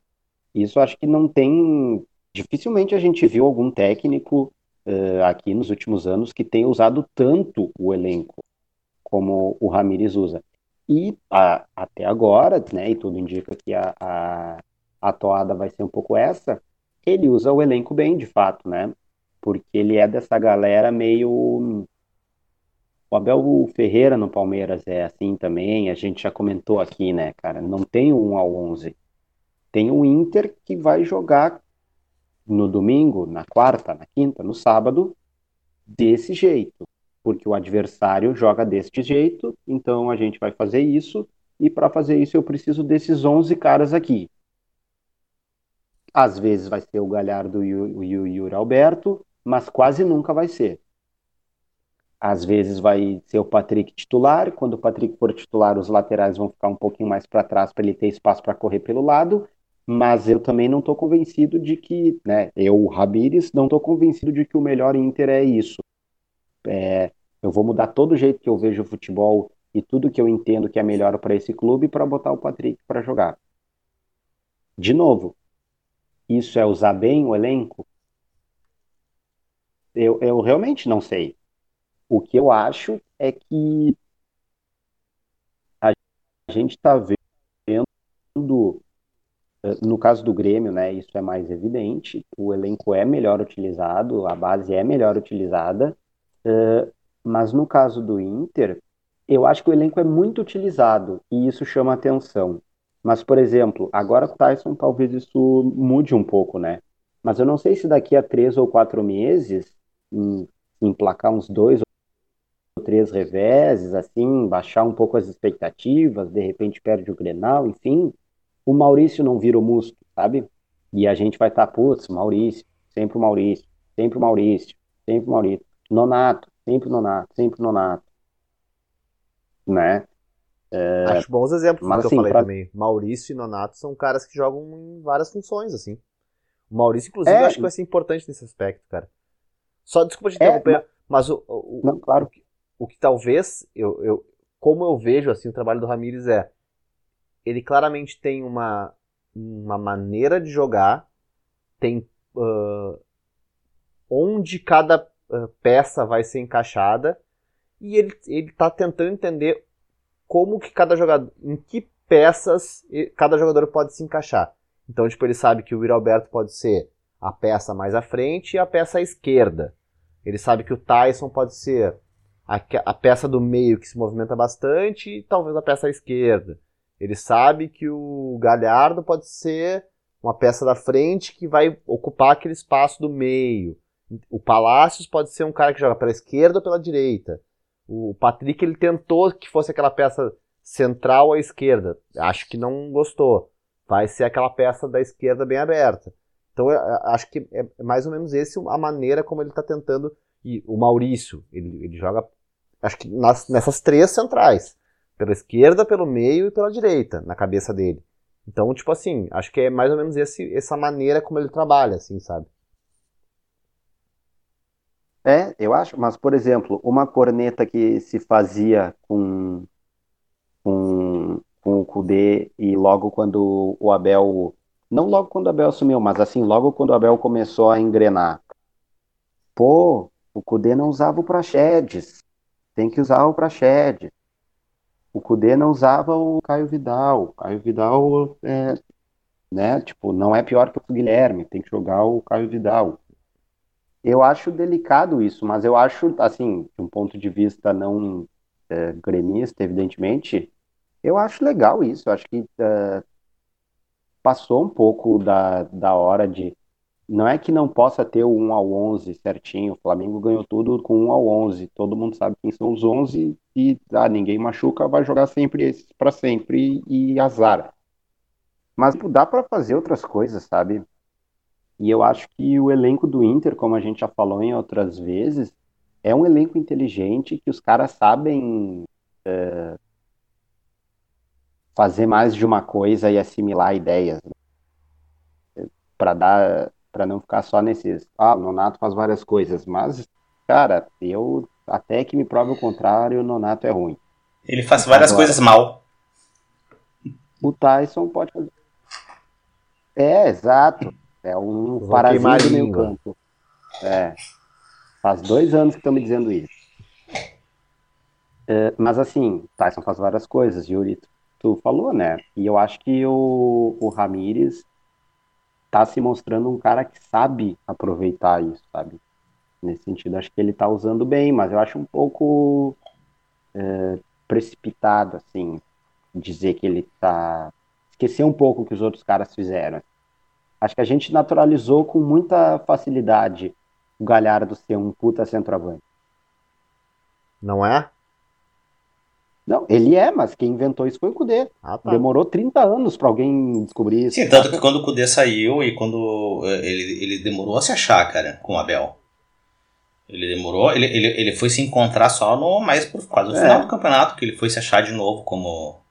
Isso acho que não tem. Dificilmente a gente viu algum técnico uh, aqui nos últimos anos que tenha usado tanto o elenco como o Ramires usa. E a, até agora, né, e tudo indica que a, a, a toada vai ser um pouco essa, ele usa o elenco bem, de fato, né? Porque ele é dessa galera meio o Abel Ferreira no Palmeiras é assim também, a gente já comentou aqui, né, cara? Não tem um ao 11. Tem o Inter que vai jogar no domingo, na quarta, na quinta, no sábado, desse jeito. Porque o adversário joga deste jeito, então a gente vai fazer isso, e para fazer isso eu preciso desses 11 caras aqui. Às vezes vai ser o Galhardo e o, Yuri Alberto, mas quase nunca vai ser. Às vezes vai ser o Patrick titular, quando o Patrick for titular, os laterais vão ficar um pouquinho mais para trás para ele ter espaço para correr pelo lado, mas eu também não estou convencido de que, né, eu, Rabires, não estou convencido de que o melhor Inter é isso. É, eu vou mudar todo o jeito que eu vejo o futebol e tudo que eu entendo que é melhor para esse clube para botar o Patrick para jogar. De novo, isso é usar bem o elenco? Eu, eu realmente não sei. O que eu acho é que a gente está vendo, eh, no caso do Grêmio, né, isso é mais evidente, o elenco é melhor utilizado, a base é melhor utilizada, uh, mas no caso do Inter, eu acho que o elenco é muito utilizado e isso chama atenção. Mas, por exemplo, agora com o Tyson talvez isso mude um pouco, né? Mas eu não sei se daqui a três ou quatro meses, em, emplacar uns dois três reveses, assim, baixar um pouco as expectativas, de repente perde o Grenal, enfim, o Maurício não vira o Musto, sabe? E a gente vai estar, tá, putz, Maurício, sempre o Maurício, sempre o Maurício, sempre o Maurício. Nonato, sempre o Nonato, sempre o Nonato. Né? É... Acho bons exemplos Mas, que assim, eu falei pra... também. Maurício e Nonato são caras que jogam em várias funções, assim. O Maurício, inclusive, é, eu acho que vai ser importante nesse aspecto, cara. Só desculpa te é, interromper, é, mas, o, o, não, claro. o, o que talvez, eu, eu, como eu vejo assim o trabalho do Ramires é, ele claramente tem uma, uma maneira de jogar, tem uh, onde cada uh, peça vai ser encaixada, e ele, ele tá tentando entender como que cada jogador, em que peças cada jogador pode se encaixar. Então, tipo, ele sabe que o Will Alberto pode ser a peça mais à frente e a peça à esquerda. Ele sabe que o Tyson pode ser a, a peça do meio que se movimenta bastante e talvez a peça à esquerda. Ele sabe que o Galhardo pode ser uma peça da frente que vai ocupar aquele espaço do meio. O Palácios pode ser um cara que joga pela esquerda ou pela direita. O Patrick ele tentou que fosse aquela peça central à esquerda. Acho que não gostou. Vai ser aquela peça da esquerda bem aberta. Então acho que é mais ou menos esse a maneira como ele está tentando e o Maurício, ele, ele joga, acho que nas, nessas três centrais. Pela esquerda, pelo meio e pela direita, na cabeça dele. Então, tipo assim, acho que é mais ou menos esse, essa maneira como ele trabalha, assim, sabe? É, eu acho, mas, por exemplo, uma corneta que se fazia com, com, com o Kudê e logo quando o Abel. Não logo quando o Abel assumiu, mas assim, logo quando o Abel começou a engrenar. Pô, o Cudê não usava o Praxedes. Tem que usar o Praxedes. O Cudê não usava o Caio Vidal. O Caio Vidal é, né, tipo, não é pior que o Guilherme, tem que jogar o Caio Vidal. Eu acho delicado isso, mas eu acho, assim, de um ponto de vista não é, gremista, evidentemente, eu acho legal isso. Eu acho que é, passou um pouco da, da hora de não é que não possa ter o 1 ao 11 certinho. O Flamengo ganhou tudo com 1 ao 11. Todo mundo sabe quem são os 11 e ah, ninguém machuca, vai jogar sempre esses para sempre e, azar. Mas dá para fazer outras coisas, sabe? E eu acho que o elenco do Inter, como a gente já falou em outras vezes, é um elenco inteligente que os caras sabem é, fazer mais de uma coisa e assimilar ideias. Né? Para dar para não ficar só nesses, ah, o Nonato faz várias coisas, mas cara, eu até que me prove o contrário, o Nonato é ruim. Ele faz várias Agora, coisas mal. O Tyson pode fazer. É, exato. É um parasita do meio campo. É. Faz dois anos que estão me dizendo isso. É, mas assim, Tyson faz várias coisas, Yuri, tu falou, né? E eu acho que o, o Ramires tá se mostrando um cara que sabe aproveitar isso, sabe? Nesse sentido, acho que ele tá usando bem, mas eu acho um pouco é, precipitado, assim, dizer que ele tá. Esquecer um pouco o que os outros caras fizeram. Acho que a gente naturalizou com muita facilidade o Galhardo ser um puta centroavante. Não é? Não, ele é, mas quem inventou isso foi o Kudê. Ah, tá. Demorou 30 anos para alguém descobrir isso. Sim, tanto que quando o Kudê saiu e quando eh, ele, ele demorou a se achar, cara, com o Abel. Ele demorou, ele, ele, ele foi se encontrar só no mais por quase no é. final do campeonato, que ele foi se achar de novo como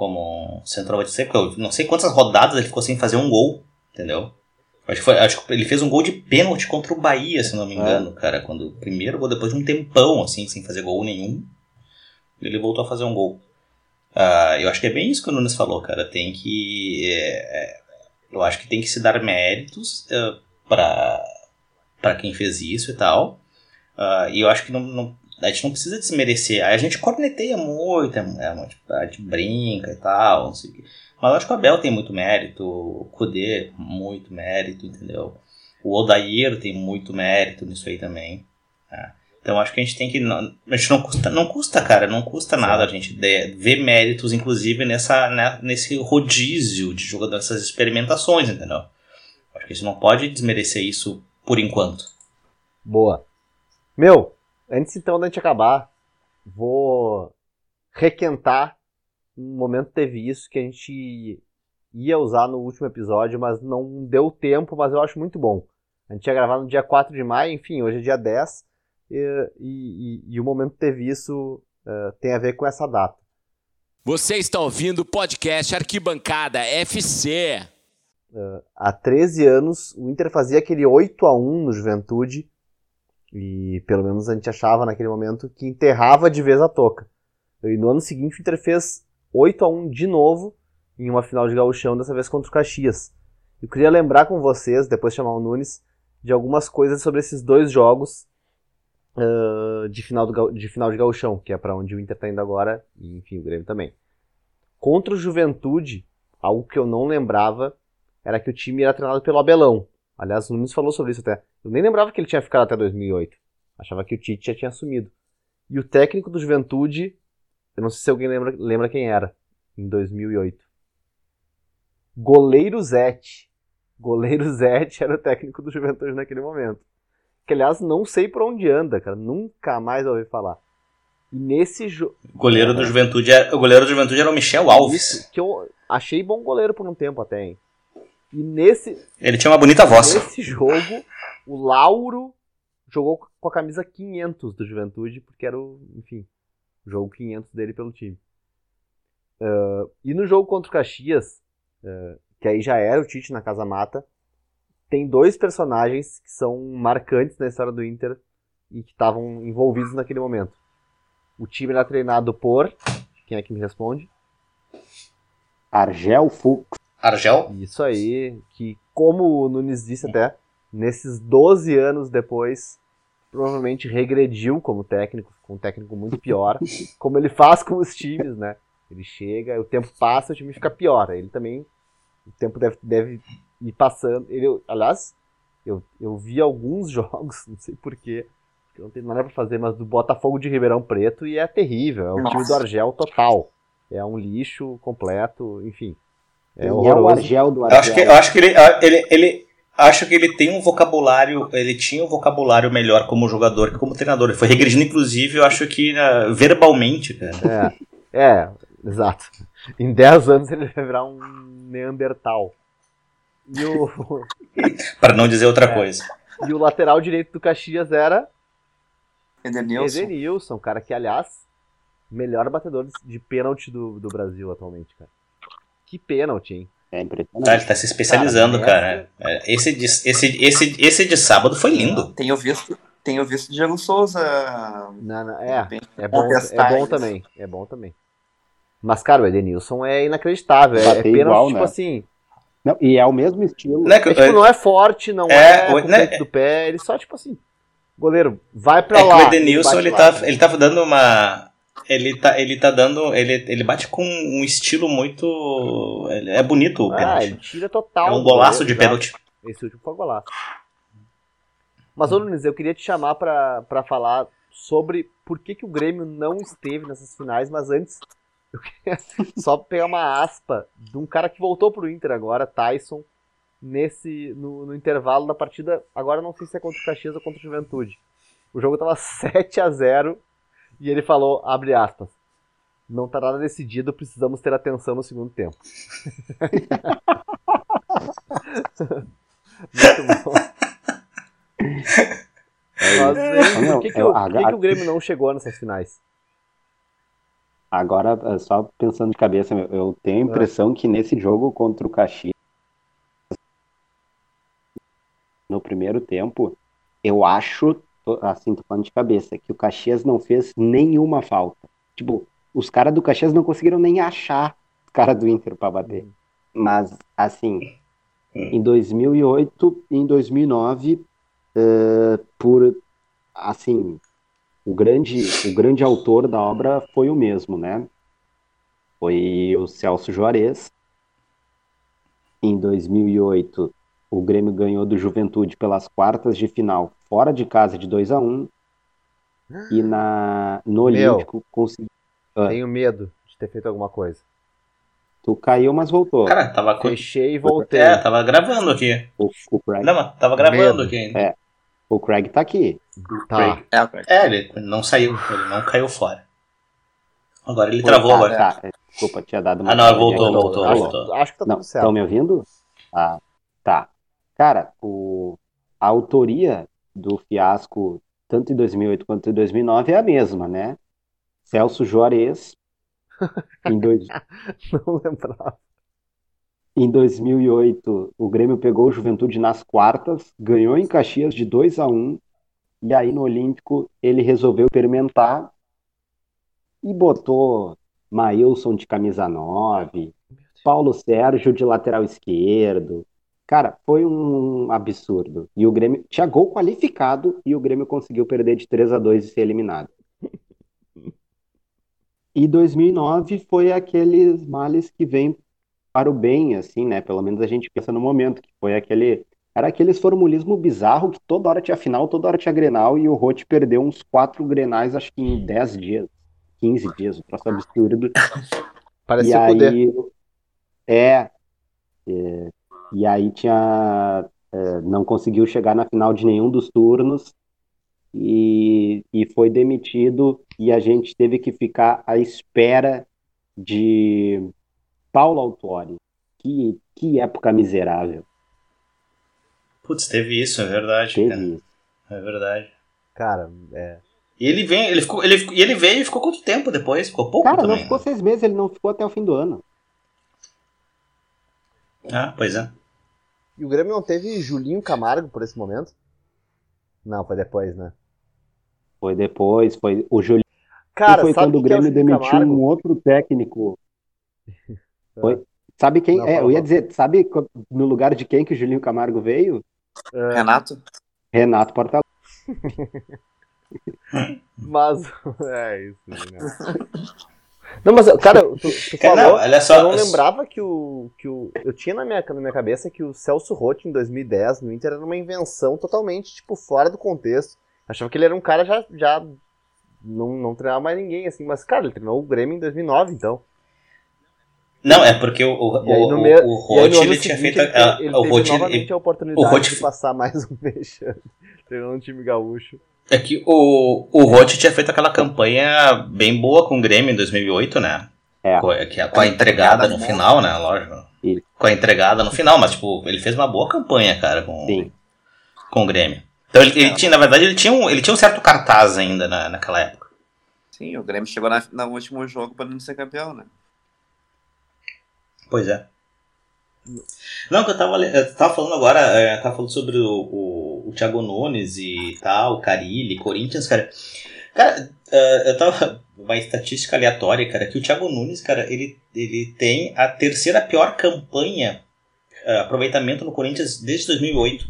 como centroavante sempre, eu não sei quantas rodadas ele ficou sem fazer um gol, entendeu? Acho que, foi, acho que ele fez um gol de pênalti contra o Bahia, se não me é. engano, é. cara, quando o primeiro gol depois de um tempão assim, sem fazer gol nenhum ele voltou a fazer um gol. Uh, eu acho que é bem isso que o Nunes falou, cara. Tem que. É, é eu acho que tem que se dar méritos uh, para para quem fez isso e tal. Uh, e eu acho que não, não, a gente não precisa desmerecer. A gente corneteia muito, é, é, tipo, a gente brinca e tal, não sei o quê. Mas eu acho que o Abel tem muito mérito, o Kudê, muito mérito, entendeu? O Odair tem muito mérito nisso aí também. Né? Então acho que a gente tem que. A gente não custa, não custa, cara, não custa nada a gente ver méritos, inclusive, nessa, né, nesse rodízio de jogadores, dessas experimentações, entendeu? Acho que a gente não pode desmerecer isso por enquanto. Boa. Meu, antes então da gente acabar, vou requentar um momento teve isso que a gente ia usar no último episódio, mas não deu tempo, mas eu acho muito bom. A gente ia gravar no dia 4 de maio, enfim, hoje é dia 10 e, e, e o momento teve isso uh, tem a ver com essa data. Você está ouvindo o podcast Arquibancada FC. Uh, há 13 anos, o Inter fazia aquele 8 a 1 no Juventude, e pelo menos a gente achava naquele momento que enterrava de vez a toca. E no ano seguinte o Inter fez 8 a 1 de novo, em uma final de gauchão, dessa vez contra o Caxias. Eu queria lembrar com vocês, depois de chamar o Nunes, de algumas coisas sobre esses dois jogos uh, de, final do, de final de gauchão, que é para onde o Inter está indo agora, e enfim, o Grêmio também. Contra o Juventude, algo que eu não lembrava era que o time era treinado pelo Abelão. Aliás, o Nunes falou sobre isso até. Eu nem lembrava que ele tinha ficado até 2008. Achava que o Tite já tinha assumido. E o técnico do Juventude, eu não sei se alguém lembra, lembra quem era, em 2008. Goleiro Zete. Goleiro (laughs) Zete era o técnico do Juventude naquele momento que aliás não sei por onde anda, cara, nunca mais ouvi falar. E nesse jogo. Goleiro do Juventude, é, o goleiro do Juventude era o Michel Alves. Isso, que eu achei bom goleiro por um tempo até, hein? E nesse. Ele tinha uma bonita voz. Nesse jogo, o Lauro jogou com a camisa 500 do Juventude, porque era o, enfim, o jogo 500 dele pelo time. Uh, e no jogo contra o Caxias, uh, que aí já era o Tite na Casa Mata, tem dois personagens que são marcantes na história do Inter e que estavam envolvidos naquele momento. O time era treinado por. Quem é que me responde? Argel Fux. Argel? Isso aí, que como o Nunes disse até, nesses 12 anos depois, provavelmente regrediu como técnico, com um técnico muito pior, (laughs) como ele faz com os times, né? Ele chega, o tempo passa, o time fica pior. Ele também, o tempo deve, deve e passando. Ele, aliás, eu, eu vi alguns (laughs) jogos, não sei porquê, que não tem nada pra fazer, mas do Botafogo de Ribeirão Preto e é terrível. É o Nossa. time do Argel total. É um lixo completo, enfim. É, é o Argel do Argel. Eu acho que, eu acho que ele, ele, ele, acho que ele tem um vocabulário, ele tinha um vocabulário melhor como jogador que como treinador. Ele foi regredindo, inclusive, eu acho que uh, verbalmente, cara. É, é, exato. Em 10 anos ele vai virar um Neandertal. E o. (laughs) Para não dizer outra é. coisa. E o lateral direito do Caxias era. Edenilson. Edenilson, cara que, aliás, Melhor batedor de pênalti do, do Brasil atualmente, cara. Que pênalti, hein? É impressionante. Ah, ele tá se especializando, cara. cara. É, esse, de, esse, esse, esse de sábado foi lindo. Tenho visto, tenho visto Diego Souza. Não, não, é, é bom, é bom também. É bom também. Mas, cara, o Edenilson é inacreditável. É, é pênalti, igual, tipo né? assim. Não, e é o mesmo estilo. Não é, é, tipo, não é forte, não é, é o, né, do pé, ele só, tipo assim. Goleiro, vai pra é lá. o Edenilson, ele, ele tá, ele tá dando uma ele tá, ele tá dando. Ele, ele bate com um estilo muito. É bonito o ah, pênalti. Ah, ele tira total. É um golaço de pênalti. Esse último foi um golaço. Mas, ô Nunes, eu queria te chamar pra, pra falar sobre por que, que o Grêmio não esteve nessas finais, mas antes (laughs) eu queria só pegar uma aspa de um cara que voltou pro Inter agora, Tyson, nesse no, no intervalo da partida. Agora não sei se é contra o Caxias ou contra o Juventude. O jogo tava (laughs) 7 a 0 e ele falou, abre aspas, não tá nada decidido, precisamos ter atenção no segundo tempo. (laughs) Muito bom. Mas, hein, por que, que, o, por que, que o Grêmio não chegou nessas finais? Agora, é, só pensando de cabeça, eu tenho a impressão que nesse jogo contra o Caxias, no primeiro tempo, eu acho assim, tô falando de cabeça, que o Caxias não fez nenhuma falta. Tipo, os caras do Caxias não conseguiram nem achar os caras do Inter para bater. Mas, assim, em 2008 e em 2009, uh, por, assim, o grande, o grande autor da obra foi o mesmo, né? Foi o Celso Juarez. Em 2008, o Grêmio ganhou do Juventude pelas quartas de final, fora de casa de 2 a 1 E na, no Olímpico conseguiu. Ah. Tenho medo de ter feito alguma coisa. Tu caiu, mas voltou. Cara, tava. Fechei e voltei. É, tava gravando aqui. O, o Craig. Não, mas tava gravando medo. aqui ainda. É. O Craig tá aqui. Tá. É, é, ele não saiu, ele não caiu fora. Agora ele Pô, travou tá, agora. Tá. Desculpa, tinha dado uma. Ah, não, voltou, voltou, voltou. Acho que tá tudo não, certo. Estão me ouvindo? Ah, tá. Cara, o, a autoria do fiasco, tanto em 2008 quanto em 2009, é a mesma, né? Celso Juarez, em dois... (laughs) Não lembrava. Em 2008, o Grêmio pegou o Juventude nas quartas, ganhou em Caxias de 2 a 1 e aí no Olímpico ele resolveu experimentar e botou Maílson de camisa 9, Paulo Sérgio de lateral esquerdo, Cara, foi um absurdo. E o Grêmio tinha gol qualificado e o Grêmio conseguiu perder de 3 a 2 e ser eliminado. E 2009 foi aqueles males que vêm para o bem, assim, né? Pelo menos a gente pensa no momento, que foi aquele. Era aqueles formulismo bizarro que toda hora tinha final, toda hora tinha Grenal e o Rote perdeu uns quatro Grenais, acho que em 10 dias, 15 dias, um troço absurdo. (laughs) Parecia e poder. é, é, e aí tinha é, não conseguiu chegar na final de nenhum dos turnos e, e foi demitido e a gente teve que ficar à espera de Paulo Autori. Que, que época miserável. Putz, teve isso, é verdade. Teve cara. isso. É verdade. Cara, é. E ele vem, ele ficou, ele, e ele veio e ficou quanto tempo depois? Ficou pouco Cara, também, não ficou né? seis meses, ele não ficou até o fim do ano. Ah, pois é. E o Grêmio não teve Julinho Camargo por esse momento? Não, foi depois, né? Foi depois, foi o Julinho. Cara, foi quando o é Grêmio é demitiu Camargo? um outro técnico. (laughs) Foi. Sabe quem? Não, é, eu ia dizer, sabe no lugar de quem que o Julinho Camargo veio? É, Renato? Renato Portaluppi. (laughs) mas. (laughs) É isso, né? Não, mas, cara, tu, tu (laughs) Cara, falou. não, olha só, eu não lembrava que o, que o. Eu tinha na minha, na minha cabeça que o Celso Rotti em 2010 no Inter era uma invenção totalmente, tipo, fora do contexto. Achava que ele era um cara já. já não, não treinava mais ninguém, assim. Mas, cara, ele treinou o Grêmio em 2009, então. Não, é porque o, o, aí, o, o Roth, ele tinha feito. ele, a- te- ele o Roth, novamente ele- a oportunidade o Roth- de passar (laughs) mais um vexame. Treinando um time gaúcho. É que o, o Roth tinha feito aquela campanha bem boa com o Grêmio em 2008, né? É. Com, a- que a- com a entregada no final, né? Lógico. Isso. Com a entregada no final, mas, tipo, ele fez uma boa campanha, cara, com, Sim. com o Grêmio. Então, ele, ele tinha, na verdade, ele tinha um, ele tinha um certo cartaz ainda na, naquela época. Sim, o Grêmio chegou na, no último jogo para não ser campeão, né? Pois é. Não, que eu tava, eu tava falando agora, é, tava falando sobre o, o, o Thiago Nunes e tal, Carilli, Corinthians, cara. Cara, uh, eu tava. Uma estatística aleatória, cara, que o Thiago Nunes, cara, ele, ele tem a terceira pior campanha, uh, aproveitamento no Corinthians desde 2008.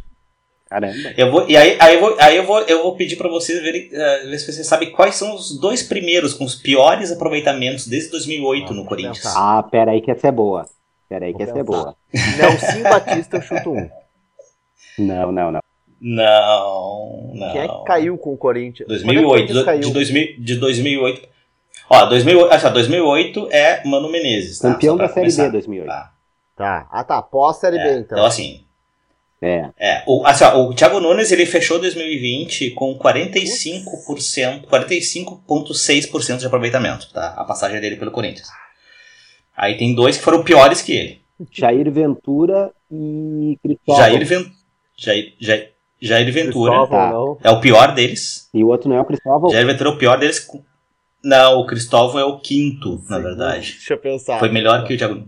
Caramba. Eu vou, e aí, aí, eu, vou, aí eu, vou, eu vou pedir para vocês verem, uh, ver se vocês sabem quais são os dois primeiros com os piores aproveitamentos desde 2008 no Corinthians. Ah, pera aí que essa é boa. Pera aí que essa é boa. Nelson Batista, eu chuto um. Não, não, não. Não, não. Quem é que caiu com o Corinthians? 2008, Quando é o Corinthians de, 2000, de 2008. Ó, 2008, ah, 2008 é Mano Menezes. Tá? Campeão da Série começar. B 2008. Tá. Tá. Ah, tá. Pós-Série É, B, então. então assim, É. É, o, assim, ó, o Thiago Nunes ele fechou 2020 com 45%, 45,6% de aproveitamento, tá? A passagem dele pelo Corinthians. Aí tem dois que foram piores que ele. Jair Ventura e Cristóvão. Jair, Ven- Jair, Jair, Jair Ventura Tá. é o pior deles. E o outro não é o Cristóvão? Jair Ventura é o pior deles. Não, o Cristóvão é o quinto, na Segundo. verdade. Deixa eu pensar. Foi melhor que o Thiago.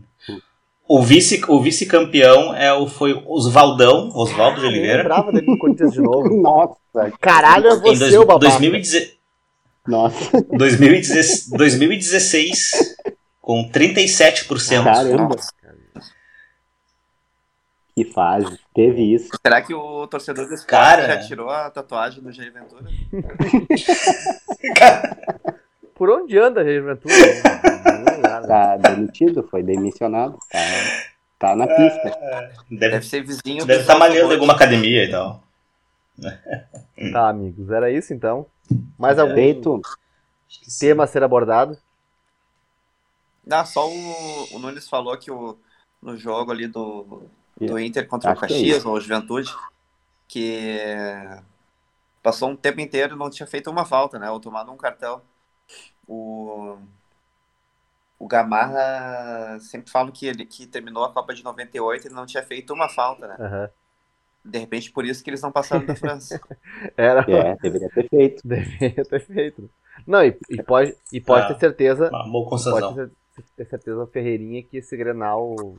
O vice, o vice-campeão é o, foi o Osvaldão, Oswaldo de Ah, Oliveira. lembrava dele no Corinthians de novo. (laughs) Nossa, Caralho, é Em você, dois, o babaca. 2016, nossa. 2016, 2016 com 37%. Caramba, Nossa. Que fase. Teve isso. Será que o torcedor do esporte Cara. já tirou a tatuagem do Jair Ventura? (laughs) Por onde anda, Jair Ventura? Não, não, nada. Tá demitido, foi demissionado. Tá, tá na pista. Deve, Deve ser vizinho deve do estar Celso malhando em Roth. alguma academia e tal. Tá, amigos. Era isso, então. Mais algum Feito. tema a ser abordado? Não, só o, o Nunes falou que o, no jogo ali do, do Inter contra Acho o é Caxias, ou Juventude, que passou um tempo inteiro e não tinha feito uma falta, né? Ou tomado um cartão. O, o Gamarra sempre fala que ele que terminou a Copa de 98 e não tinha feito uma falta, né? Aham. De repente, por isso que eles não passaram da França. (laughs) Era. É, deveria ter feito. (laughs) Deveria ter feito. Não, e, e pode, e pode Ah. ter certeza. Uma boa Pode concessão. ter, ter certeza, Ferreirinha, que esse Grenal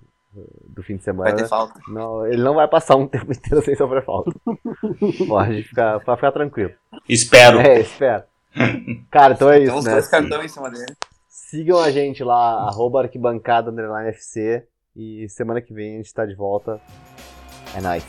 do fim de Vai ter semana. falta. Não, ele não vai passar um (laughs) tempo inteiro sem sofrer falta. Pode ficar, pode ficar tranquilo. Espero. É, espera. Cara, então é isso, uns né? dois cartões em cima dele. Sigam a gente lá, arroba arquibancada underline FC. E semana que vem a gente tá de volta. É nóis.